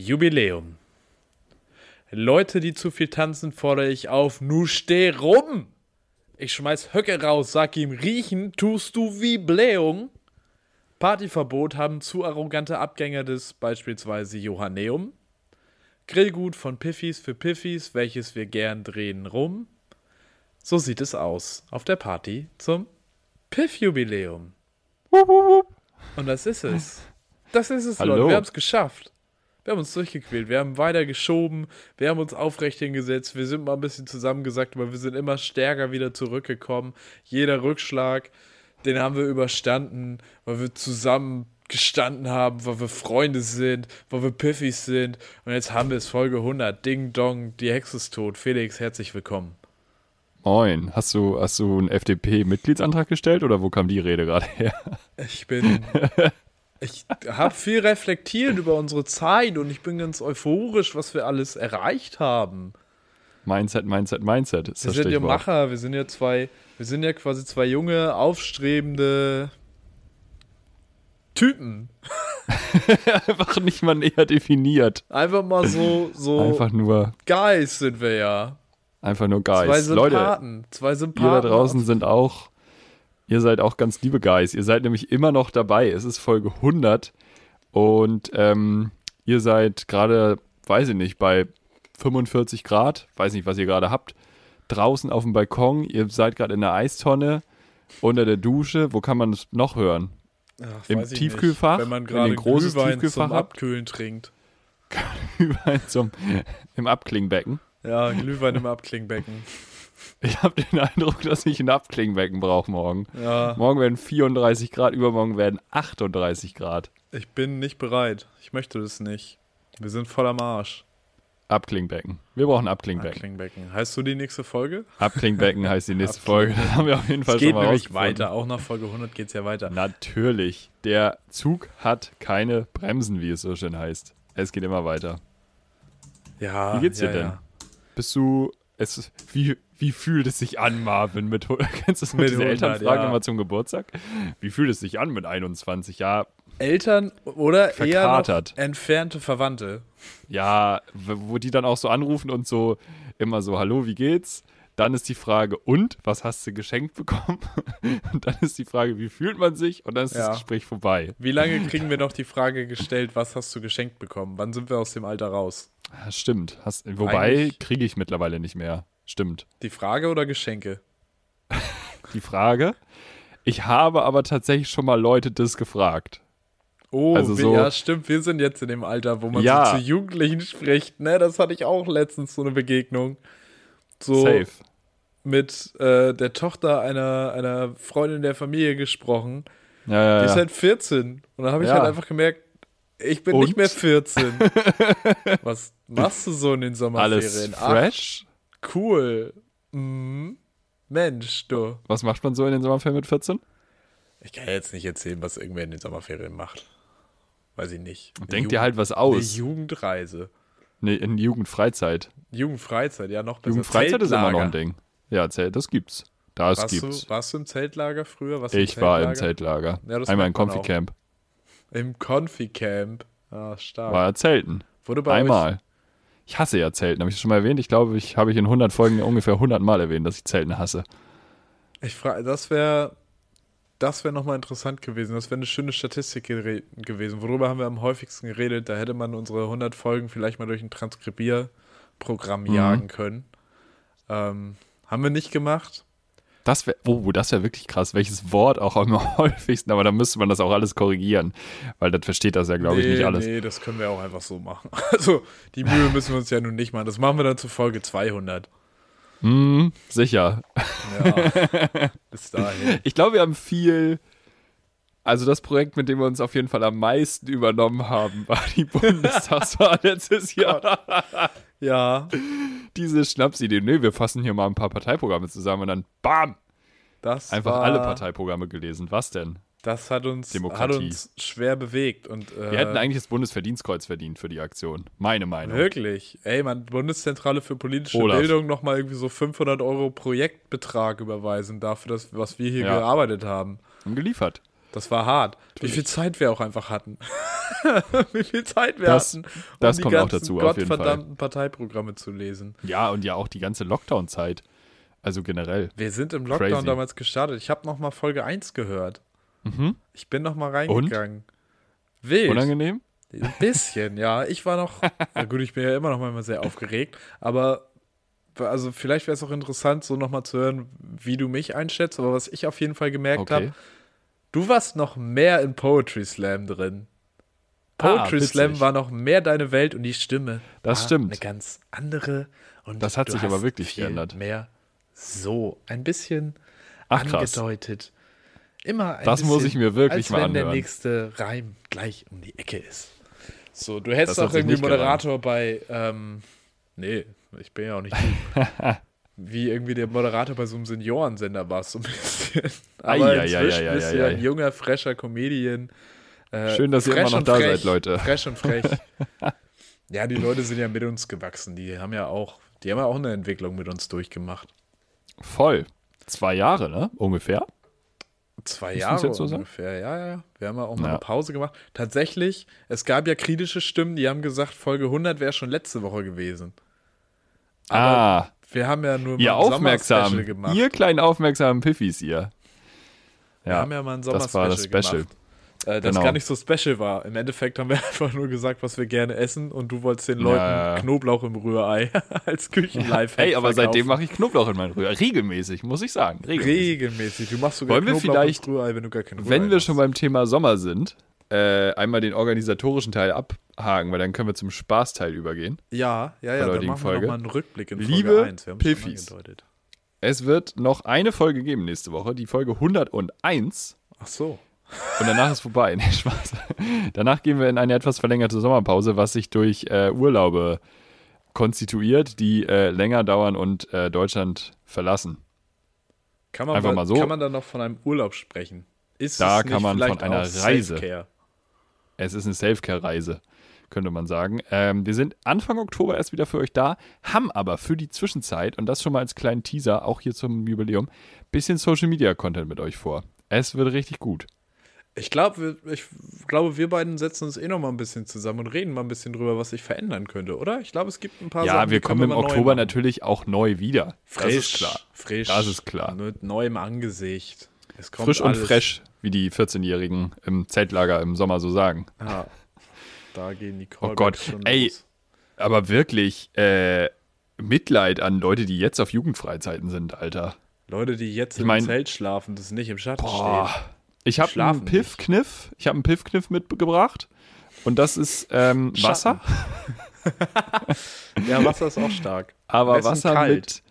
Jubiläum. Leute, die zu viel tanzen, fordere ich auf, nu steh rum! Ich schmeiß Höcke raus, sag ihm, riechen tust du wie Blähung. Partyverbot haben zu arrogante Abgänger des beispielsweise Johanneum. Grillgut von Piffis für Piffis, welches wir gern drehen rum. So sieht es aus auf der Party zum Piff-Jubiläum. Und das ist es. Das ist es, Hallo. Leute. Wir haben es geschafft. Wir haben uns durchgequält. Wir haben weiter geschoben. Wir haben uns aufrecht hingesetzt. Wir sind mal ein bisschen zusammengesackt, aber wir sind immer stärker wieder zurückgekommen. Jeder Rückschlag, den haben wir überstanden, weil wir zusammen gestanden haben, weil wir Freunde sind, weil wir Piffis sind. Und jetzt haben wir es Folge 100. Ding Dong, die Hexe ist tot. Felix, herzlich willkommen. Moin. Hast du, hast du einen FDP-Mitgliedsantrag gestellt oder wo kam die Rede gerade her? Ich bin. Ich habe viel reflektiert über unsere Zeit und ich bin ganz euphorisch, was wir alles erreicht haben. Mindset, Mindset, Mindset ist Wir das sind ja. Macher, wir sind ja zwei, wir sind ja quasi zwei junge, aufstrebende Typen. Einfach nicht mal näher definiert. Einfach mal so, so Einfach nur, Guys sind wir ja. einfach nur Zwei Guys. Leute, Sympathen. zwei ihr Sympathen. da draußen sind auch, ihr seid auch ganz liebe Guys. Ihr seid nämlich immer noch dabei. Es ist Folge 100 und ähm, ihr seid gerade, weiß ich nicht, bei 45 Grad, weiß nicht, was ihr gerade habt, draußen auf dem Balkon. Ihr seid gerade in der Eistonne, unter der Dusche. Wo kann man es noch hören? Ach, im Tiefkühlfach, Nicht. Wenn man gerade ein großes Glühwein Tiefkühlfach zum habt. Abkühlen trinkt. Überall zum, im Abklingbecken. Ja, Glühwein im Abklingbecken. Ich habe den Eindruck, dass ich ein Abklingbecken brauche morgen. Ja, Morgen werden 34 Grad, übermorgen werden 38 Grad. ich bin nicht bereit. Ich möchte das nicht. Wir sind voll am Arsch. Abklingbecken. Wir brauchen Abklingbecken. Abklingbecken. Heißt du die nächste Folge? Abklingbecken heißt die nächste Folge. Das haben wir auf jeden Fall Es geht schon mal nämlich weiter. Auch nach Folge 100 geht es ja weiter. Natürlich. Der Zug hat keine Bremsen, wie es so schön heißt. Es geht immer weiter. Ja, Wie geht's dir ja, denn? Ja. Bist du. Es, wie, wie fühlt es sich an, Marvin? Mit, kennst du das mit, Mit diese 100, Elternfragen ja. immer zum Geburtstag? Wie fühlt es sich an mit 21? Ja, Eltern oder eher Verkatert. entfernte Verwandte. Ja, wo die dann auch so anrufen und so immer so, hallo, wie geht's? Dann ist die Frage, und, was hast du geschenkt bekommen? Und dann ist die Frage, wie fühlt man sich? Und dann ist Ja. das Gespräch vorbei. Wie lange kriegen wir noch die Frage gestellt, was hast du geschenkt bekommen? Wann sind wir aus dem Alter raus? Ja, stimmt. Hast, wobei kriege ich mittlerweile nicht mehr. Stimmt. Die Frage oder Geschenke? Die Frage. Ich habe aber tatsächlich schon mal Leute das gefragt. Oh, Also wir- so- ja, stimmt. Wir sind jetzt in dem Alter, wo man Ja. so zu Jugendlichen spricht. Ne, das hatte ich auch letztens so eine Begegnung. So Safe. mit äh, der Tochter einer, einer Freundin der Familie gesprochen. Ja, ja, Die ist halt 14. Und dann habe ich halt einfach gemerkt, ich bin Und? nicht mehr 14. Was machst du so in den Sommerferien? Alles fresh. Cool. Mhm. Mensch, du. Was macht man so in den Sommerferien mit 14? Ich kann jetzt nicht erzählen, was irgendwer in den Sommerferien macht. Weiß ich nicht. Eine Denk dir Jugend- halt was Eine aus. Jugendreise. Nee, in Jugendfreizeit. Jugendfreizeit, ja, noch besser. Jugendfreizeit ist immer noch ein Zeltlager. Ding. Ja, Zelt, das gibt's. Das Warst gibt's. du, warst du im Zeltlager früher? Warst Ich war im Zeltlager? Zeltlager. Ja, Einmal im. Confi-Camp. Im Confi-Camp. Ah, stark. War ja Zelten. Wurde bei euch Einmal. Ich hasse ja Zelten. Habe ich das schon mal erwähnt? Ich glaube, ich habe ich in 100 Folgen ungefähr 100 Mal erwähnt, dass ich Zelten hasse. Ich frage, das wäre das wäre nochmal interessant gewesen. Das wäre eine schöne Statistik gewesen. Worüber haben wir am häufigsten geredet? Da hätte man unsere 100 Folgen vielleicht mal durch ein Transkribierprogramm Mhm. jagen können. Ähm, haben wir nicht gemacht. Das wäre, oh, das wäre wirklich krass. Welches Wort auch am häufigsten, aber da müsste man das auch alles korrigieren, weil das versteht das ja, glaube ich, nee, nicht alles. Nee, das können wir auch einfach so machen. Also, die Mühe müssen wir uns ja nun nicht machen. Das machen wir dann zu Folge 200. Hm, sicher. Ja, bis dahin. Ich glaube, wir haben viel. Also das Projekt, mit dem wir uns auf jeden Fall am meisten übernommen haben, war die Bundestagswahl letztes Jahr. Ja, Diese Schnapsidee. Nee, wir fassen hier mal ein paar Parteiprogramme zusammen und dann BAM! das Einfach war, alle Parteiprogramme gelesen. Was denn? Das hat uns, hat uns schwer bewegt. Und, äh, Wir hätten eigentlich das Bundesverdienstkreuz verdient für die Aktion. Meine Meinung. Wirklich? Ey, man, Bundeszentrale für politische Olaf. Bildung nochmal irgendwie so 500 Euro Projektbetrag überweisen dafür, dass, was wir hier Ja. gearbeitet haben. Haben geliefert. Das war hart. Wie viel Zeit wir auch einfach hatten. Wie viel Zeit wir Das- hatten, um das die kommt auch ganzen dazu, jeden Fall. gottverdammten Parteiprogramme zu lesen. Ja, und ja auch die ganze Lockdown-Zeit. Also generell. Wir sind im Lockdown Crazy. damals gestartet. Ich habe noch mal Folge 1 gehört. Mhm. Ich bin noch mal reingegangen. Wild. Unangenehm? Ein bisschen, ja. Ich war noch, na gut, ich bin ja immer noch mal sehr aufgeregt, aber also vielleicht wäre es auch interessant, so noch mal zu hören, wie du mich einschätzt, aber was ich auf jeden Fall gemerkt Okay. habe, du warst noch mehr in Poetry Slam drin. Ah, Poetry witzig. Slam war noch mehr deine Welt und die Stimme Das stimmt. eine ganz andere und Das hat sich aber wirklich geändert. mehr so ein bisschen Ach, krass. angedeutet. Immer ein Das muss ich mir wirklich als mal wenn der anhören. nächste Reim gleich um die Ecke ist. So, du hättest Das auch irgendwie Moderator bei, ähm, nee, ich bin ja auch nicht. Wie irgendwie der Moderator bei so einem Seniorensender warst, so ein bisschen. Aber ei, inzwischen bist du ja ei. ein junger, fresher Comedian. Äh, Schön, dass ihr immer noch da frech, seid, Leute. Fresh und frech. ja, die Leute sind ja mit uns gewachsen. Die haben ja auch, die haben ja auch eine Entwicklung mit uns durchgemacht. Voll. Zwei Jahre, ne? Ungefähr. Zwei Müssen Jahre so ungefähr, ja, ja. Wir haben ja auch mal Ja. eine Pause gemacht. Tatsächlich, es gab ja kritische Stimmen, die haben gesagt, Folge 100 wäre schon letzte Woche gewesen. Aber ah, wir haben ja nur ihr aufmerksam. Sommerspecial gemacht. Ihr kleinen aufmerksamen Piffis, ihr. wir haben ja mal ein das war das Special. gemacht. Äh, das Genau. gar nicht so special war. Im Endeffekt haben wir einfach nur gesagt, was wir gerne essen und du wolltest den Leuten Ja, ja. Knoblauch im Rührei als Küchenlife Hey, aber seitdem mache ich Knoblauch in meinen Rührei. Regelmäßig, muss ich sagen. Regelmäßig. Regelmäßig. Du machst sogar Wollen wir Knoblauch vielleicht, ins Rührei, wenn du gar kein Rührei Wenn wir machst. schon beim Thema Sommer sind, äh, einmal den organisatorischen Teil abhaken, weil dann können wir zum Spaßteil übergehen. Ja, ja, ja, dann machen wir Folge. nochmal einen Rückblick in Folge Liebe 1. Wir Piffis. Es wird noch eine Folge geben nächste Woche, die Folge 101. Ach so. Und danach ist vorbei. Nee, Spaß. Danach gehen wir in eine etwas verlängerte Sommerpause, was sich durch äh, Urlaube konstituiert, die äh, länger dauern und äh, Deutschland verlassen. Kann man, Einfach mal, so. kann man dann noch von einem Urlaub sprechen? Ist Da kann man von einer Reise. Selfcare? Es ist eine Selfcare-Reise, könnte man sagen. Ähm, wir sind Anfang Oktober erst wieder für euch da, haben aber für die Zwischenzeit, und das schon mal als kleinen Teaser, auch hier zum Jubiläum, bisschen Social-Media-Content mit euch vor. Es wird richtig gut. Ich glaube, wir, ich glaube, wir beiden setzen uns eh noch mal ein bisschen zusammen und reden mal ein bisschen drüber, was sich verändern könnte, oder? Ich glaube, es gibt ein paar ja, Sachen, wir die können kommen im Oktober natürlich auch neu wieder. Frisch, Das ist klar. Frisch. Das ist klar. Mit neuem Angesicht. Frisch und alles. fresh, wie die 14-Jährigen im Zeltlager im Sommer so sagen. Ja. Da gehen die Oh Callbacks Gott, schon ey, los. Aber wirklich, äh, Mitleid an Leute, die jetzt auf Jugendfreizeiten sind, Alter. Leute, die jetzt ich im mein- Zelt schlafen, das nicht im Schatten Boah. stehen. Ich habe einen Piffkniff. Ich habe einen Piffkniff mitgebracht. Und das ist ähm, Wasser. Ja, Wasser ist auch stark. Aber Wasser kalt. mit,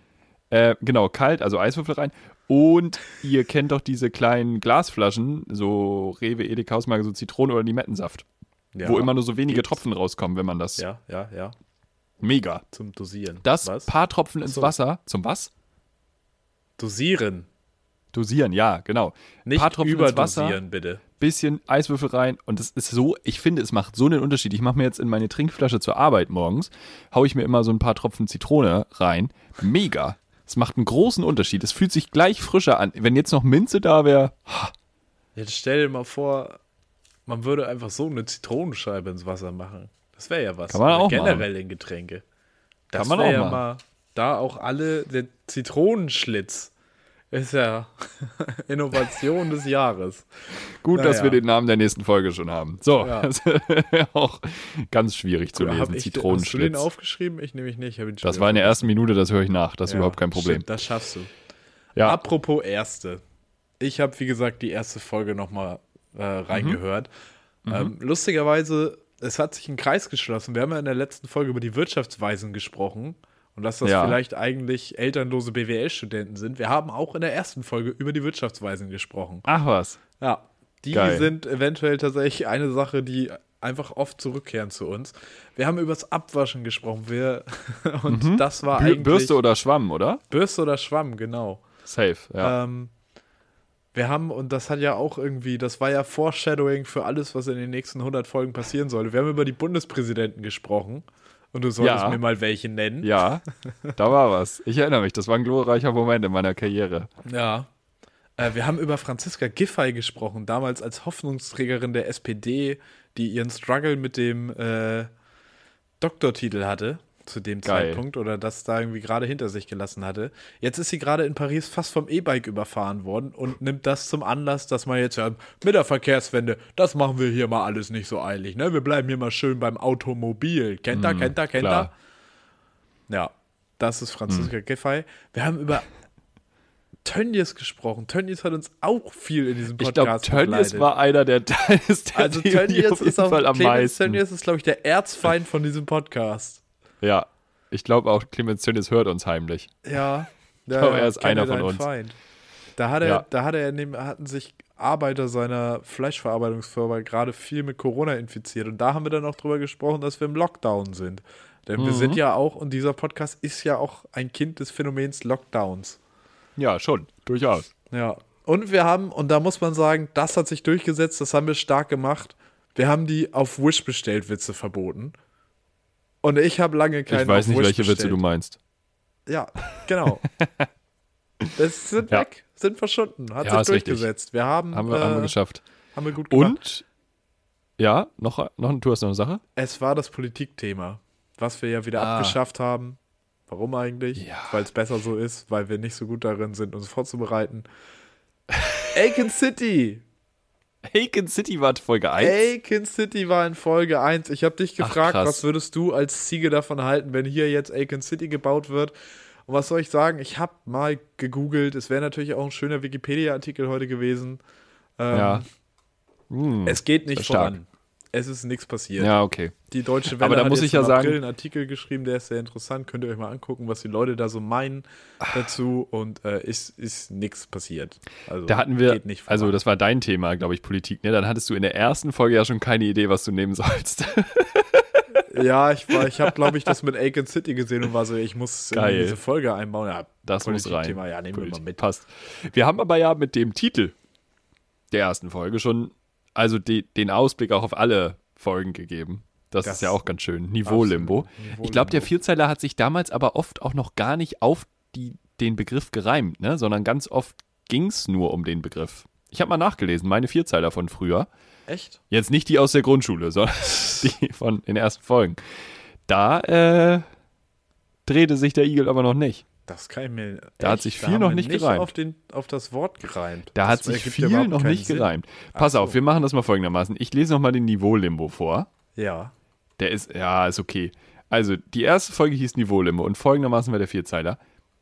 äh, genau, kalt, also Eiswürfel rein. Und ihr kennt doch diese kleinen Glasflaschen, so Rewe, Edeka, Hausmarke, so Zitrone- oder Limettensaft, Ja. wo immer nur so wenige Gibt's. Tropfen rauskommen, wenn man das. Ja, ja, ja. Mega. Zum Dosieren. Das Was? paar Tropfen ins so. Wasser. Zum was? Dosieren. Dosieren, ja, genau. Nicht paar Tropfen ins Wasser. überdosieren, bitte. bisschen Eiswürfel rein und das ist so, ich finde, es macht so einen Unterschied. Ich mache mir jetzt in meine Trinkflasche zur Arbeit morgens, haue ich mir immer so ein paar Tropfen Zitrone rein. Mega. Es macht einen großen Unterschied. Es fühlt sich gleich frischer an. Wenn jetzt noch Minze da wäre, Jetzt stell dir mal vor, man würde einfach so eine Zitronenscheibe ins Wasser machen. Das wäre ja was. Kann man Oder auch Generell in Getränke. Das man wär auch ja machen. mal da auch alle, der Zitronenschlitz ist ja Innovation des Jahres. gut, dass Naja. wir den Namen der nächsten Folge schon haben. So, Ja. auch ganz schwierig zu lesen. ich, hast du den Zitronenschlitz. aufgeschrieben? Ich nehme ich nicht. Schon Das war in der ersten Minute, das höre ich nach. Das ist Ja, überhaupt kein Problem. Stimmt, das schaffst du. Ja, Apropos erste. Ich habe, wie gesagt, die erste Folge nochmal äh, reingehört. Mhm. Ähm, lustigerweise, es hat sich ein Kreis geschlossen. Wir haben ja in der letzten Folge über die Wirtschaftsweisen gesprochen und dass das Ja. vielleicht eigentlich elternlose BWL-Studenten sind. Wir haben auch in der ersten Folge über die Wirtschaftsweisen gesprochen. ach was. Ja, die Geil. sind eventuell tatsächlich eine Sache, die einfach oft zurückkehren zu uns. Wir haben übers Abwaschen gesprochen. Wir, und das war eigentlich Mhm. Bürste oder Schwamm, oder? Bürste oder Schwamm, genau. Safe, ja. Ähm, wir haben, und das hat ja auch irgendwie, das war ja Foreshadowing für alles, was in den nächsten 100 Folgen passieren sollte. Wir haben über die Bundespräsidenten gesprochen. Und du solltest Ja. mir mal welche nennen. ja, da war was. Ich erinnere mich, das war ein glorreicher Moment in meiner Karriere. Ja. Äh, wir haben über Franziska Giffey gesprochen, damals als Hoffnungsträgerin der SPD, die ihren Struggle mit dem äh, Doktortitel hatte zu dem Geil. Zeitpunkt oder das da irgendwie gerade hinter sich gelassen hatte. Jetzt ist sie gerade in Paris fast vom E-Bike überfahren worden und nimmt das zum Anlass, dass man jetzt ja mit der Verkehrswende, das machen wir hier mal alles nicht so eilig, ne? Wir bleiben hier mal schön beim Automobil. Kennt er, kennt er, kennt er? Ja, das ist Franziska Hm. Giffey. Wir haben über Tönnies gesprochen. Tönnies hat uns auch viel in diesem Ich glaube, Podcast Tönnies war einer der Teils der Also Tönnies auf jeden ist Fall am Clemens meisten. Tönnies ist, glaube ich, der Erzfeind von diesem Podcast. Ja, ich glaube auch, Clemens Tönnies hört uns heimlich. Ja. glaube, er ist einer von uns. Feind. Da hat er, Ja. da hat er neben, hatten sich Arbeiter seiner Fleischverarbeitungsfirma gerade viel mit Corona infiziert. Und da haben wir dann auch drüber gesprochen, dass wir im Lockdown sind. Denn wir Mhm. sind ja auch, und dieser Podcast ist ja auch ein Kind des Phänomens Lockdowns. Ja, schon, durchaus. Ja. Und wir haben, und da muss man sagen, das hat sich durchgesetzt, das haben wir stark gemacht. Wir haben die auf Wish bestellt Witze verboten. Und ich habe lange keinen ich weiß nicht, welche Witze bestellt. du meinst. Ja, genau. das sind Ja. weg, sind verschwunden, hat Ja, sich richtig. durchgesetzt. Wir haben, Haben wir, äh, haben wir geschafft. haben wir gut gemacht. Und, ja, noch, noch, du hast noch eine Sache? Es war das Politikthema, was wir ja wieder Ah. abgeschafft haben. Warum eigentlich? Ja. Weil es besser so ist, weil wir nicht so gut darin sind, uns vorzubereiten. Aiken City! Aiken City war Folge 1. Aiken City war in Folge 1. Ich habe dich Ach, gefragt, krass. was würdest du als Ziege davon halten, wenn hier jetzt Aiken City gebaut wird? Und was soll ich sagen? Ich habe mal gegoogelt. Es wäre natürlich auch ein schöner Wikipedia-Artikel heute gewesen. Ähm, Ja. Hm. Es geht nicht Stark. voran. Es ist nichts passiert. Ja, okay. Die Deutsche Welle Aber da hat muss ich ja sagen- April einen Artikel geschrieben, der ist sehr interessant. Könnt ihr euch mal angucken, was die Leute da so meinen dazu. Und äh, ist, ist nichts passiert. Also, Da hatten wir, geht nicht voran. also das war dein Thema, glaube ich, Politik, ne? Dann hattest du in der ersten Folge ja schon keine Idee, was du nehmen sollst. Ja, ich, war- ich habe, glaube ich, das mit Aiken City gesehen und war so, ich muss Geil. diese Folge einbauen. Ja, Das muss rein. Politikthema, Ja, nehmen wir mal Politik. mit. Passt. Wir haben aber ja mit dem Titel der ersten Folge schon, also die, den Ausblick auch auf alle Folgen gegeben. Das, Das- ist ja auch ganz schön. Niveau-Limbo. Ich glaube, der Vierzeiler hat sich damals aber oft auch noch gar nicht auf die, den Begriff gereimt, ne? sondern ganz oft ging es nur um den Begriff. Ich habe mal nachgelesen, meine Vierzeiler von früher. Echt? Jetzt nicht die aus der Grundschule, sondern die von den ersten Folgen. Da äh, drehte sich der Igel aber noch nicht. Das kann ich mir. Da hat echt, sich da viel noch nicht gereimt. Auf, den, auf das Wort gereimt. Da das hat sich viel noch nicht Sinn. gereimt. Pass so. auf, wir machen das mal folgendermaßen. Ich lese nochmal den Niveau-Limbo vor. Ja. Der ist, ja, ist okay. Also, die erste Folge hieß Niveau-Limbo und folgendermaßen war der Vierzeiler.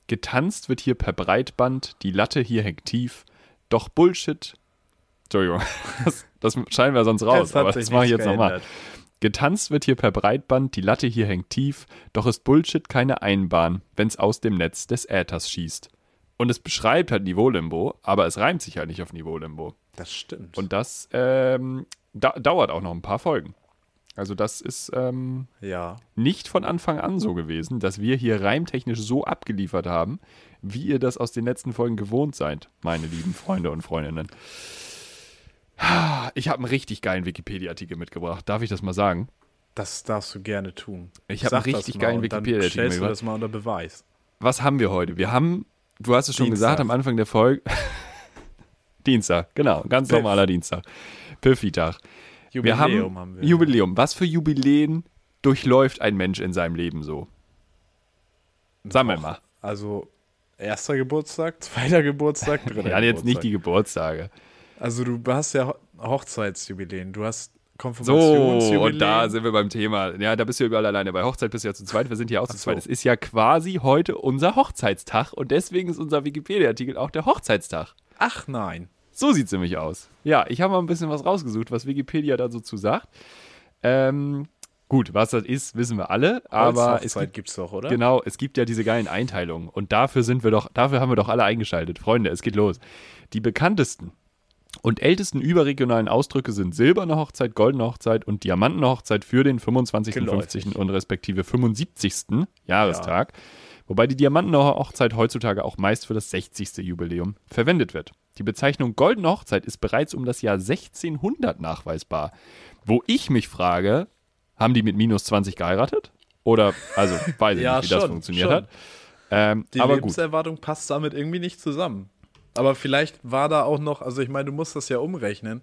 Getanzt wird hier per Breitband, die Latte hier hängt tief, doch Bullshit. Entschuldigung, das, das schneiden wir sonst raus, hat aber sich das mache ich jetzt nochmal. Getanzt wird hier per Breitband, die Latte hier hängt tief, doch ist Bullshit keine Einbahn, wenn's aus dem Netz des Äthers schießt. Und es beschreibt halt Niveau-Limbo, aber es reimt sich halt nicht auf Niveau-Limbo. Das stimmt. Und das ähm, da, dauert auch noch ein paar Folgen. Also das ist ähm, ja. nicht von Anfang an so gewesen, dass wir hier reimtechnisch so abgeliefert haben, wie ihr das aus den letzten Folgen gewohnt seid, meine lieben Freunde und Freundinnen. Ich habe einen richtig geilen Wikipedia-Artikel mitgebracht. Darf ich das mal sagen? Das darfst du gerne tun. Ich hab Sag einen richtig geilen Wikipedia-Artikel stellst du mitgebracht. das mal unter Beweis. Was haben wir heute? Wir haben, du hast es schon Dienstag. gesagt am Anfang der Folge. Dienstag, genau, ganz Piff. normaler Dienstag. Piffy-Tag. Wir Jubiläum haben, haben wir. Jubiläum. Was für Jubiläen durchläuft ein Mensch in seinem Leben so? Sammel mal. Also, erster Geburtstag, zweiter Geburtstag, dritter Ja, jetzt nicht Geburtstag. die Geburtstage. Also, du hast ja Ho- Hochzeitsjubiläen, du hast So, Konfirmationsjubiläen. und da sind wir beim Thema. Ja, da bist du ja überall alleine. Bei Hochzeit bist du ja zu zweit, wir sind hier auch zu Ach so. zweit. Es ist ja quasi heute unser Hochzeitstag und deswegen ist unser Wikipedia-Artikel auch der Hochzeitstag. Ach nein. So sieht es nämlich aus. Ja, ich habe mal ein bisschen was rausgesucht, was Wikipedia da so zu sagt. Ähm, gut, was das ist, wissen wir alle, aber es gibt, gibt's doch, oder? genau, es gibt ja diese geilen Einteilungen und dafür sind wir doch, dafür haben wir doch alle eingeschaltet. Freunde, es geht los. Die bekanntesten und ältesten überregionalen Ausdrücke sind silberne Hochzeit, goldene Hochzeit und diamantene Hochzeit für den 25., Geläufig. 50. und respektive 75. Jahrestag. Wobei die diamantene Hochzeit heutzutage auch meist für das 60. Jubiläum verwendet wird. Die Bezeichnung goldene Hochzeit ist bereits um das Jahr 1600 nachweisbar. Wo ich mich frage, haben die mit minus 20 geheiratet? Oder, also, weiß ich Ja, nicht, wie das schon, funktioniert schon. hat. Ähm, Die aber gut. Lebenserwartung passt damit irgendwie nicht zusammen. Aber vielleicht war da auch noch, also ich meine, du musst das ja umrechnen.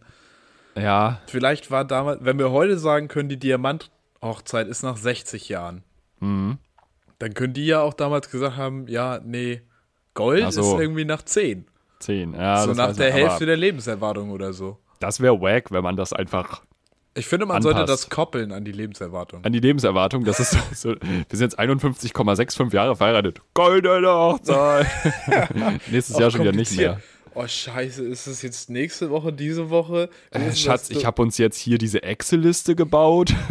Ja, Vielleicht war damals, wenn wir heute sagen können, die Diamant-Hochzeit ist nach 60 Jahren, Mhm. dann können die ja auch damals gesagt haben, ja, nee, Gold so. ist irgendwie nach 10. 10. Ja, so nach der Hälfte der Lebenserwartung oder so. Das wäre wack, wenn man das einfach Ich finde, man sollte Anpasst. das koppeln an die Lebenserwartung. an die Lebenserwartung, das ist so, wir sind jetzt 51,65 Jahre verheiratet. Goldene Hochzeit. Nächstes Jahr schon wieder nicht mehr. Oh, scheiße, ist es jetzt nächste Woche, diese Woche? Äh, Schatz, ich habe uns jetzt hier diese Excel-Liste gebaut.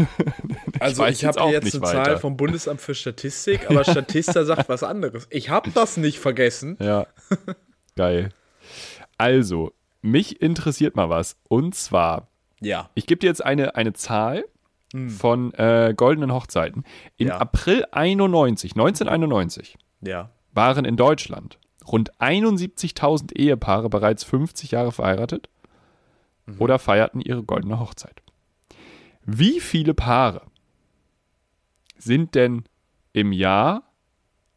Also weiß ich jetzt habe jetzt nicht eine weiter. Zahl vom Bundesamt für Statistik, aber Statista sagt was anderes. Ich habe das nicht vergessen. Ja, geil. Also, mich interessiert mal was. Und zwar, Ja. ich gebe dir jetzt eine, eine Zahl von äh, goldenen Hochzeiten. In Ja. April 91, 1991, Ja. waren in Deutschland rund 71.000 Ehepaare bereits 50 Jahre verheiratet oder feierten ihre goldene Hochzeit. Wie viele Paare sind denn im Jahr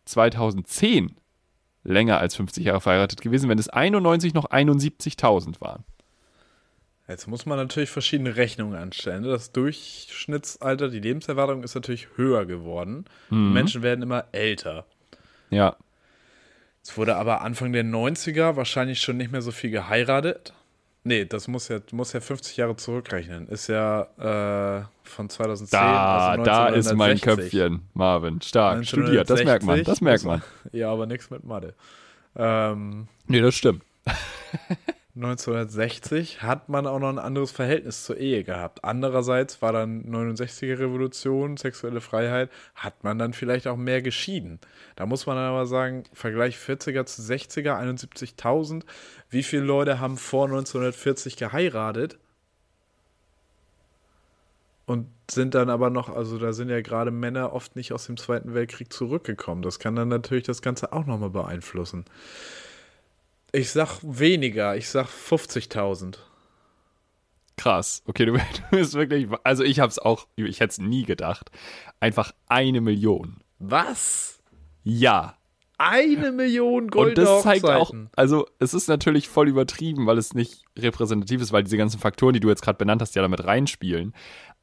2010 länger als 50 Jahre verheiratet gewesen, wenn es 91 noch 71.000 waren? Jetzt muss man natürlich verschiedene Rechnungen anstellen. Das Durchschnittsalter, die Lebenserwartung ist natürlich höher geworden. Die Menschen werden immer älter. Ja, Es wurde aber Anfang der 90er wahrscheinlich schon nicht mehr so viel geheiratet. Nee, das muss ja, muss ja 50 Jahre zurückrechnen. Ist ja äh, von 2010. da, also da ist mein 1960. Köpfchen, Marvin. Stark, studiert, das merkt man, das merkt man. Ja, aber nichts mit Mathe. Ähm, Nee, das stimmt. 1960 hat man auch noch ein anderes Verhältnis zur Ehe gehabt. Andererseits war dann 69er Revolution, sexuelle Freiheit, hat man dann vielleicht auch mehr geschieden. Da muss man aber sagen, Vergleich 40er zu 60er, 71.000. Wie viele Leute haben vor 1940 geheiratet? Und sind dann aber noch, also da sind ja gerade Männer oft nicht aus dem Zweiten Weltkrieg zurückgekommen. Das kann dann natürlich das Ganze auch nochmal beeinflussen. Ich sag weniger, ich sag 50.000. Krass. Okay, du, du bist wirklich. Also, ich hab's auch. Ich hätte es nie gedacht. Einfach eine Million. Was? Ja. Eine Million Und goldene das zeigt auch. Also, es ist natürlich voll übertrieben, weil es nicht repräsentativ ist, weil diese ganzen Faktoren, die du jetzt gerade benannt hast, ja damit reinspielen.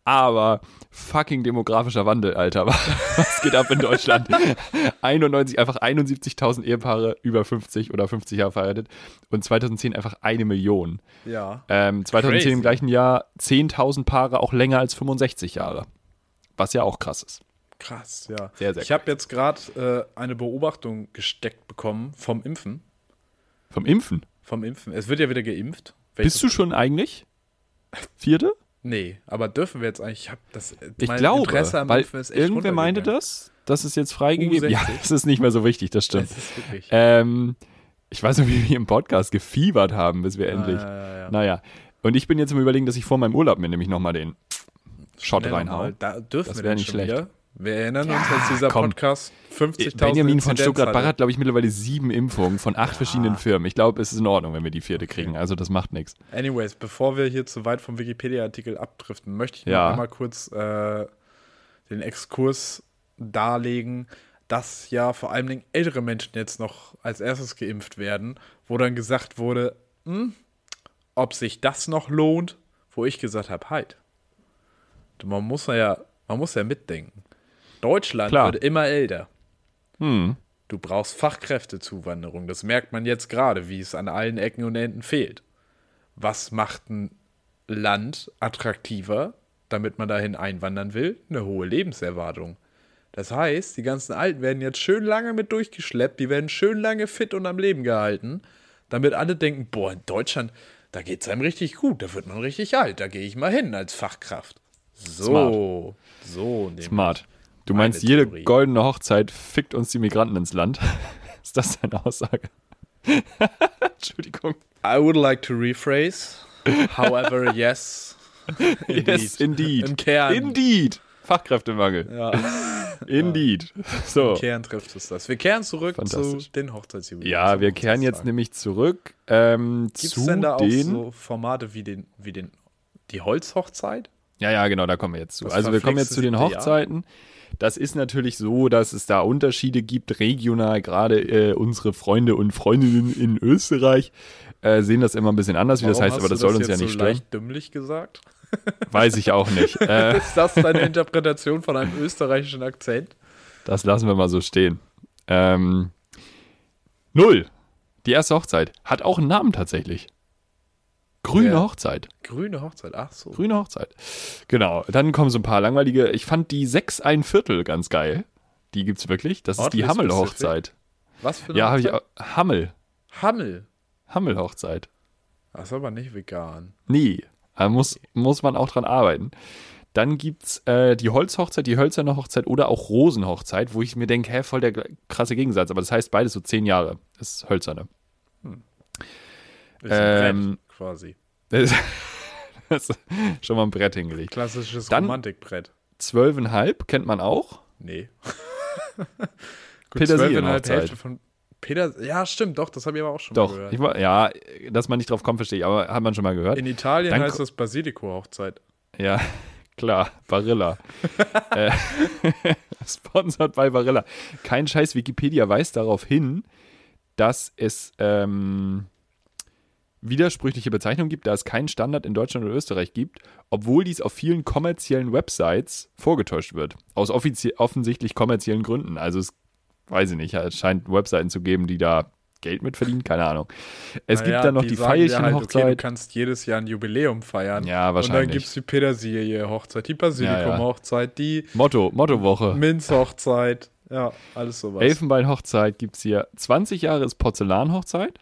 Aber fucking demografischer Wandel, Alter. Was geht ab in Deutschland? 91, einfach 71.000 Ehepaare über 50 oder 50 Jahre verheiratet. Und 2010 einfach eine Million. Ja. Ähm, 2010 Crazy. im gleichen Jahr 10.000 Paare auch länger als 65 Jahre. Was ja auch krass ist. Krass, ja. Sehr, sehr ich habe jetzt gerade äh, eine Beobachtung gesteckt bekommen vom Impfen. Vom Impfen. Vom Impfen. Es wird ja wieder geimpft. Bist du schon eigentlich? Vierte? Nee, aber dürfen wir jetzt eigentlich? Ich habe das. Ich mein glaube, Interesse am weil ist echt irgendwer meinte das, dass es jetzt freigegeben U60. Ja, das ist nicht mehr so wichtig, das stimmt. Es ist wirklich. Ähm, ich weiß noch, wie wir im Podcast gefiebert haben, bis wir endlich. ja, ja, ja. Naja. Und ich bin jetzt im Überlegen, dass ich vor meinem Urlaub mir nämlich nochmal den Shot Schnell reinhau. nochmal. Da dürfen Das wir nicht schlecht. wieder. Wir erinnern uns, als dieser komm. Podcast 50.000 Benjamin von hatte. hat, glaube ich, mittlerweile sieben Impfungen von acht verschiedenen Firmen. Ich glaube, es ist in Ordnung, wenn wir die vierte kriegen. Also das macht nichts. Anyways, bevor wir hier zu weit vom Wikipedia-Artikel abdriften, möchte ich Ja. noch einmal kurz äh, den Exkurs darlegen, dass ja vor allen Dingen ältere Menschen jetzt noch als erstes geimpft werden, wo dann gesagt wurde, hm, ob sich das noch lohnt, wo ich gesagt habe, halt. Man muss ja, man muss ja mitdenken. Deutschland Klar. wird immer älter. Hm. Du brauchst Fachkräftezuwanderung. Das merkt man jetzt gerade, wie es an allen Ecken und Enden fehlt. Was macht ein Land attraktiver, damit man dahin einwandern will? Eine hohe Lebenserwartung. Das heißt, die ganzen Alten werden jetzt schön lange mit durchgeschleppt, die werden schön lange fit und am Leben gehalten, damit alle denken, boah, in Deutschland, da geht es einem richtig gut, da wird man richtig alt, da gehe ich mal hin als Fachkraft. So, so. nämlich. Smart. Du meinst, jede Theorie. goldene Hochzeit fickt uns die Migranten ins Land? ist das deine Aussage? Entschuldigung. I would like to rephrase. However, yes. Yes, indeed. Im Kern. Indeed. Fachkräftemangel. Ja, Indeed. So. im Kern trifft es das. Wir kehren zurück zu den Hochzeitsjubiläen. Ja, wir kehren jetzt nämlich zurück ähm, Gibt zu es denn da auch den. so Formate wie den, wie den, die Holzhochzeit? Ja, ja, genau, da kommen wir jetzt zu. Das also wir kommen jetzt zu den Hochzeiten. Das ist natürlich so, dass es da Unterschiede gibt, regional. Gerade äh, unsere Freunde und Freundinnen in Österreich äh, sehen das immer ein bisschen anders, wie das Warum heißt, aber das soll uns ja nicht so stören. leicht dümmlich gesagt? Weiß ich auch nicht. äh, Ist das deine Interpretation von einem österreichischen Akzent? das lassen wir mal so stehen. Ähm, Null. Die erste Hochzeit. Hat auch einen Namen tatsächlich. Grüne Ja. Hochzeit. Grüne Hochzeit, ach so. Grüne Hochzeit. Genau. Dann kommen so ein paar langweilige. Ich fand die 6 ein Viertel ganz geil. Die gibt's wirklich. Das ist die Hammel-Hochzeit. Was für eine Ja, habe ich auch. Hammel. Hammel. Hammel-Hochzeit. Das ist aber nicht vegan. Nie. Da muss, muss man auch dran arbeiten. Dann gibt's äh, die Holzhochzeit, die hölzerne Hochzeit oder auch Rosenhochzeit, wo ich mir denke, hä, voll der krasse Gegensatz. Aber das heißt beides so zehn Jahre. Das ist hölzerne. Ist ein Ähm, quasi. Das ist, schon mal ein Brett hingelegt. Klassisches dann- Romantikbrett. Zwölfeinhalb kennt man auch. Nee. Petersilienhochzeit. zwölfeinhalb Hälfte von Peter. Ja, stimmt, doch, das habe ich aber auch schon Doch, mal gehört. war- ja, dass man nicht drauf kommt, verstehe ich, aber hat man schon mal gehört. In Italien Dann heißt das Basilico-Hochzeit. Ja, klar, Barilla. äh, sponsored bei Barilla. Kein Scheiß, Wikipedia weist darauf hin, dass es ähm, widersprüchliche Bezeichnungen gibt, da es keinen Standard in Deutschland oder Österreich gibt, obwohl dies auf vielen kommerziellen Websites vorgetäuscht wird. Aus offensichtlich kommerziellen Gründen. Also es, weiß ich nicht, es scheint Webseiten zu geben, die da Geld mit verdienen, keine Ahnung. Es Naja, gibt dann noch die, dir Veilchen-Hochzeit. Halt, okay, du kannst jedes Jahr ein Jubiläum feiern. Ja, Und dann wahrscheinlich. gibt es die Petersilie-Hochzeit, die Basilikum-Hochzeit, die Motto, Mottowoche. Minz-Hochzeit. Ja, alles sowas. Elfenbein-Hochzeit gibt es hier. 20 Jahre ist Porzellan-Hochzeit.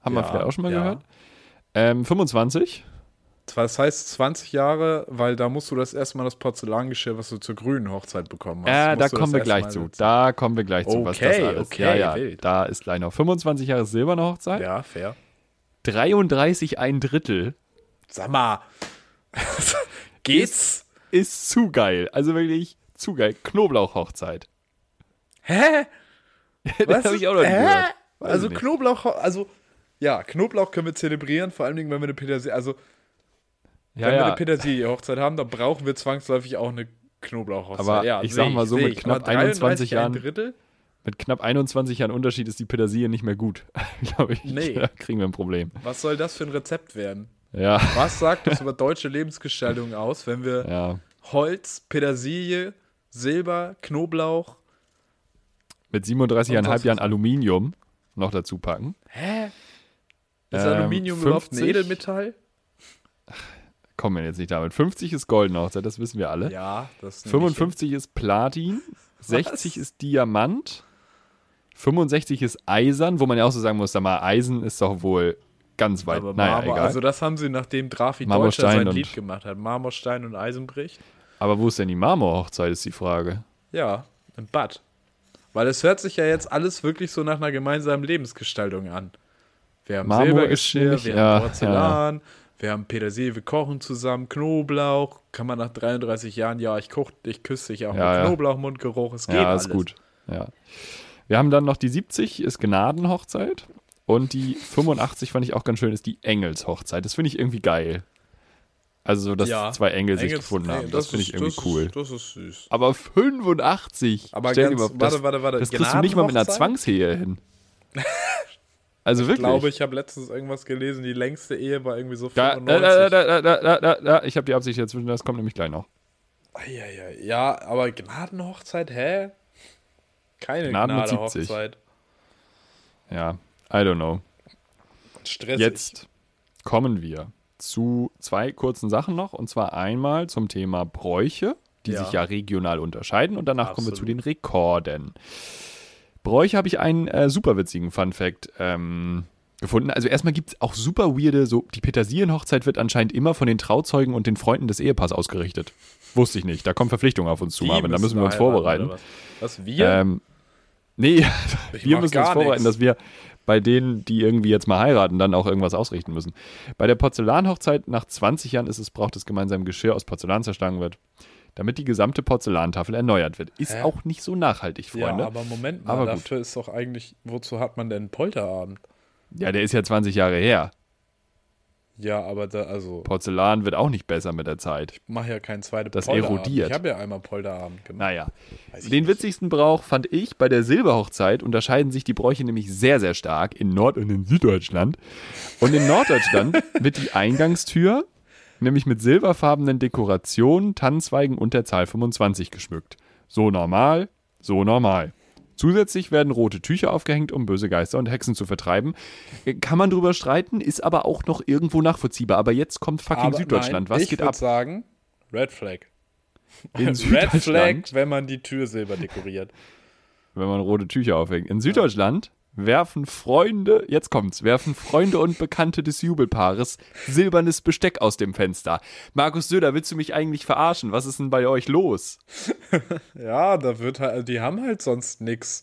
Haben wir Ja, vielleicht auch schon mal ja. gehört. Ähm, 25. Das heißt 20 Jahre, weil da musst du das erstmal das Porzellangeschirr, was du zur grünen Hochzeit bekommen hast. Ja, da musst du kommen wir gleich zu. Da kommen wir gleich zu, was das alles okay, Ja, ja, wild. da ist gleich noch. 25 Jahre ist silberne Hochzeit. Ja, fair. 33 ein Drittel Sag mal. Geht's? ist zu geil. Also wirklich zu geil. Knoblauch-Hochzeit. Hä? das habe ich auch noch nicht Hä? gehört. Weiß Also. Knoblauch, also ja, Knoblauch können wir zelebrieren, vor allen Dingen, wenn wir eine Petersilie, also Ja, wenn wir ja. eine Petersilie-Hochzeit haben, dann brauchen wir zwangsläufig auch eine Knoblauch-Hochzeit. Aber ja, ich seh sag mal so, mit knapp Aber 33 21 Jahren- Drittel? Mit knapp 21 Jahren Unterschied ist die Petersilie nicht mehr gut. Glaube ich. Nee. Da kriegen wir ein Problem. Was soll das für ein Rezept werden? Ja, Was sagt das über deutsche Lebensgestaltung aus, wenn wir ja. Holz, Petersilie, Silber, Knoblauch. Mit 37,5 Und was Jahren Aluminium noch dazu packen. Hä? Ist Ähm, Aluminium überhaupt ein 50? Edelmetall? Kommen wir jetzt nicht damit. 50 ist goldene Hochzeit, das wissen wir alle. Ja, das nehme 55 ist Platin. 60 ist Diamant. 65 ist Eisern, wo man ja auch so sagen muss, sag mal, Eisen ist doch wohl ganz weit. Aber naja, Marmor, egal. also das haben sie, nachdem Drafi Deutscher sein Lied gemacht hat. Marmorstein und Eisenbricht. Aber wo ist denn die Marmorhochzeit, ist die Frage. Ja, im Bad. Weil es hört sich ja jetzt alles wirklich so nach einer gemeinsamen Lebensgestaltung an. Wir haben Marmor Silbergeschirr, wir ja, haben Porzellan, wir haben Petersilie, wir kochen zusammen, Knoblauch. Kann man nach 33 Jahren, ja, ich koche, ich küsse dich auch Ja, mit ja. Knoblauchmundgeruch. Es geht Ja, alles. ist gut. Ja. Wir haben dann noch die 70, ist Gnadenhochzeit. Und die 85 fand ich auch ganz schön, ist die Engelshochzeit. Das finde ich irgendwie geil. Also, so, dass Ja. zwei Engel sich Engels- gefunden haben. Ey, Das, finde ich irgendwie das cool. Ist, das ist süß. Aber 85. Aber Stell dir ganz, mal- das, warte, warte, warte. Das kriegst du nicht mal mit einer? Zwangsehe hin. Also Ich wirklich. glaube, ich habe letztens irgendwas gelesen, die längste Ehe war irgendwie so da, 95. da, da, da, da, ich habe die Absicht dazwischen, das kommt nämlich gleich noch. Eieiei. Ja, aber Gnadenhochzeit, hä? Keine Gnaden mit 70. Gnadenhochzeit. Ja, I don't know. Stressig. Jetzt kommen wir zu zwei kurzen Sachen noch. Und zwar einmal zum Thema Bräuche, die Ja. sich ja regional unterscheiden. Und danach kommen wir zu Absolut. den Rekorden. Bräuche habe ich einen äh, super witzigen Fun-Fact ähm, gefunden. Also erstmal gibt es auch super weirde, so die Petersilienhochzeit wird anscheinend immer von den Trauzeugen und den Freunden des Ehepaars ausgerichtet. Wusste ich nicht. Da kommen Verpflichtungen auf uns zu, Die Marvin. Da müssen wir uns vorbereiten. Was? was wir? Ähm, nee, wir müssen uns vorbereiten, nix. dass wir bei denen, die irgendwie jetzt mal heiraten, dann auch irgendwas ausrichten müssen. Bei der Porzellanhochzeit nach 20 Jahren ist es braucht, dass gemeinsam Geschirr aus Porzellan zerschlagen wird, damit die gesamte Porzellantafel erneuert wird. Ist Hä? auch nicht so nachhaltig, Freunde. ja, aber Moment mal, Aber gut. dafür ist doch eigentlich, wozu hat man denn Polterabend? Ja, der ist ja 20 Jahre her. Ja, aber da, also, Porzellan wird auch nicht besser mit der Zeit. ich mache ja keinen zweiten Das Polderabend. erodiert. Ich habe ja einmal Polderabend gemacht. Naja. Weiß Den witzigsten Brauch fand ich, bei der Silberhochzeit unterscheiden sich die Bräuche nämlich sehr, sehr stark in Nord- und in Süddeutschland. Und in Norddeutschland wird die Eingangstür nämlich mit silberfarbenen Dekorationen, Tannenzweigen und der Zahl 25 geschmückt. So normal, so normal. Zusätzlich werden rote Tücher aufgehängt, um böse Geister und Hexen zu vertreiben. Äh, Kann man drüber streiten, ist aber auch noch irgendwo nachvollziehbar. Aber jetzt kommt fucking Aber Süddeutschland. nein, Was ich geht ab? sagen, Red Flag. In Red Flag, wenn man die Tür silber dekoriert. wenn man rote Tücher aufhängt. In Süddeutschland werfen Freunde, jetzt kommt's, werfen Freunde und Bekannte des Jubelpaares silbernes Besteck aus dem Fenster. Markus Söder, willst du mich eigentlich verarschen? Was ist denn bei euch los? Ja, da wird halt, die haben halt sonst nix.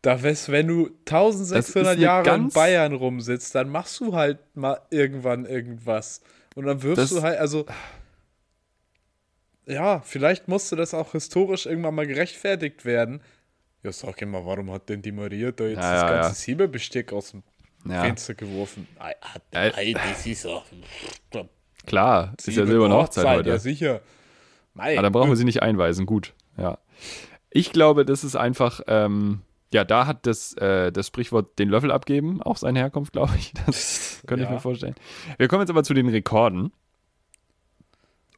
Da weißt, wenn du 1600 eine Jahre in Bayern rumsitzt, dann machst du halt mal irgendwann irgendwas. Und dann wirfst du halt, also. Ja, vielleicht musste das auch historisch irgendwann mal gerechtfertigt werden. Ja, sag immer, warum hat denn die Maria da jetzt Ja, das ja, ganze ja. Silberbesteck aus dem. Fenster geworfen? Ei, hat- Ja. ei, das ist auch. Klar, ist ja silberne Hochzeit heute. Ja, sicher. Mei, Ah, dann brauchen wir sie nicht einweisen. Gut, ja. Ich glaube, das ist einfach, ähm, ja, da hat das, äh, das Sprichwort den Löffel abgeben auch seine Herkunft, glaube ich. Das könnte ich Ja. mir vorstellen. Wir kommen jetzt aber zu den Rekorden.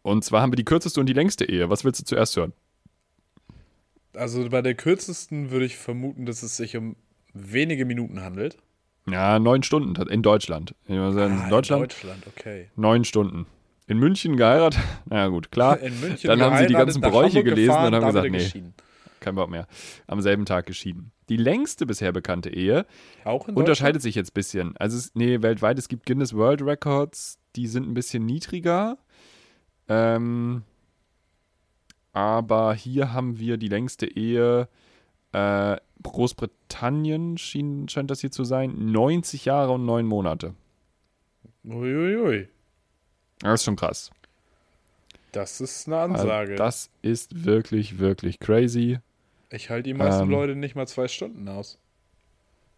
Und zwar haben wir die kürzeste und die längste Ehe. Was willst du zuerst hören? Also bei der kürzesten würde ich vermuten, dass es sich um wenige Minuten handelt. Ja, neun Stunden in Deutschland. In Ah, Deutschland In Deutschland, okay. neun Stunden. In München geheiratet. Naja, gut, klar. In München Dann haben sie die ganzen Bräuche Hamburg gelesen gefahren, und haben gesagt, nee, geschieden. kein Bock mehr. Am selben Tag geschieden. Die längste bisher bekannte Ehe in unterscheidet sich jetzt ein bisschen. Also, es, nee, weltweit, es gibt Guinness World Records, die sind ein bisschen niedriger. Ähm, aber hier haben wir die längste Ehe. Äh, Großbritannien schien, scheint das hier zu sein. 90 Jahre und 9 Monate. Uiuiui. Das ist schon krass. Das ist eine Also, Ansage. das ist wirklich, wirklich crazy. ich halte die meisten ähm, Leute nicht mal zwei Stunden aus.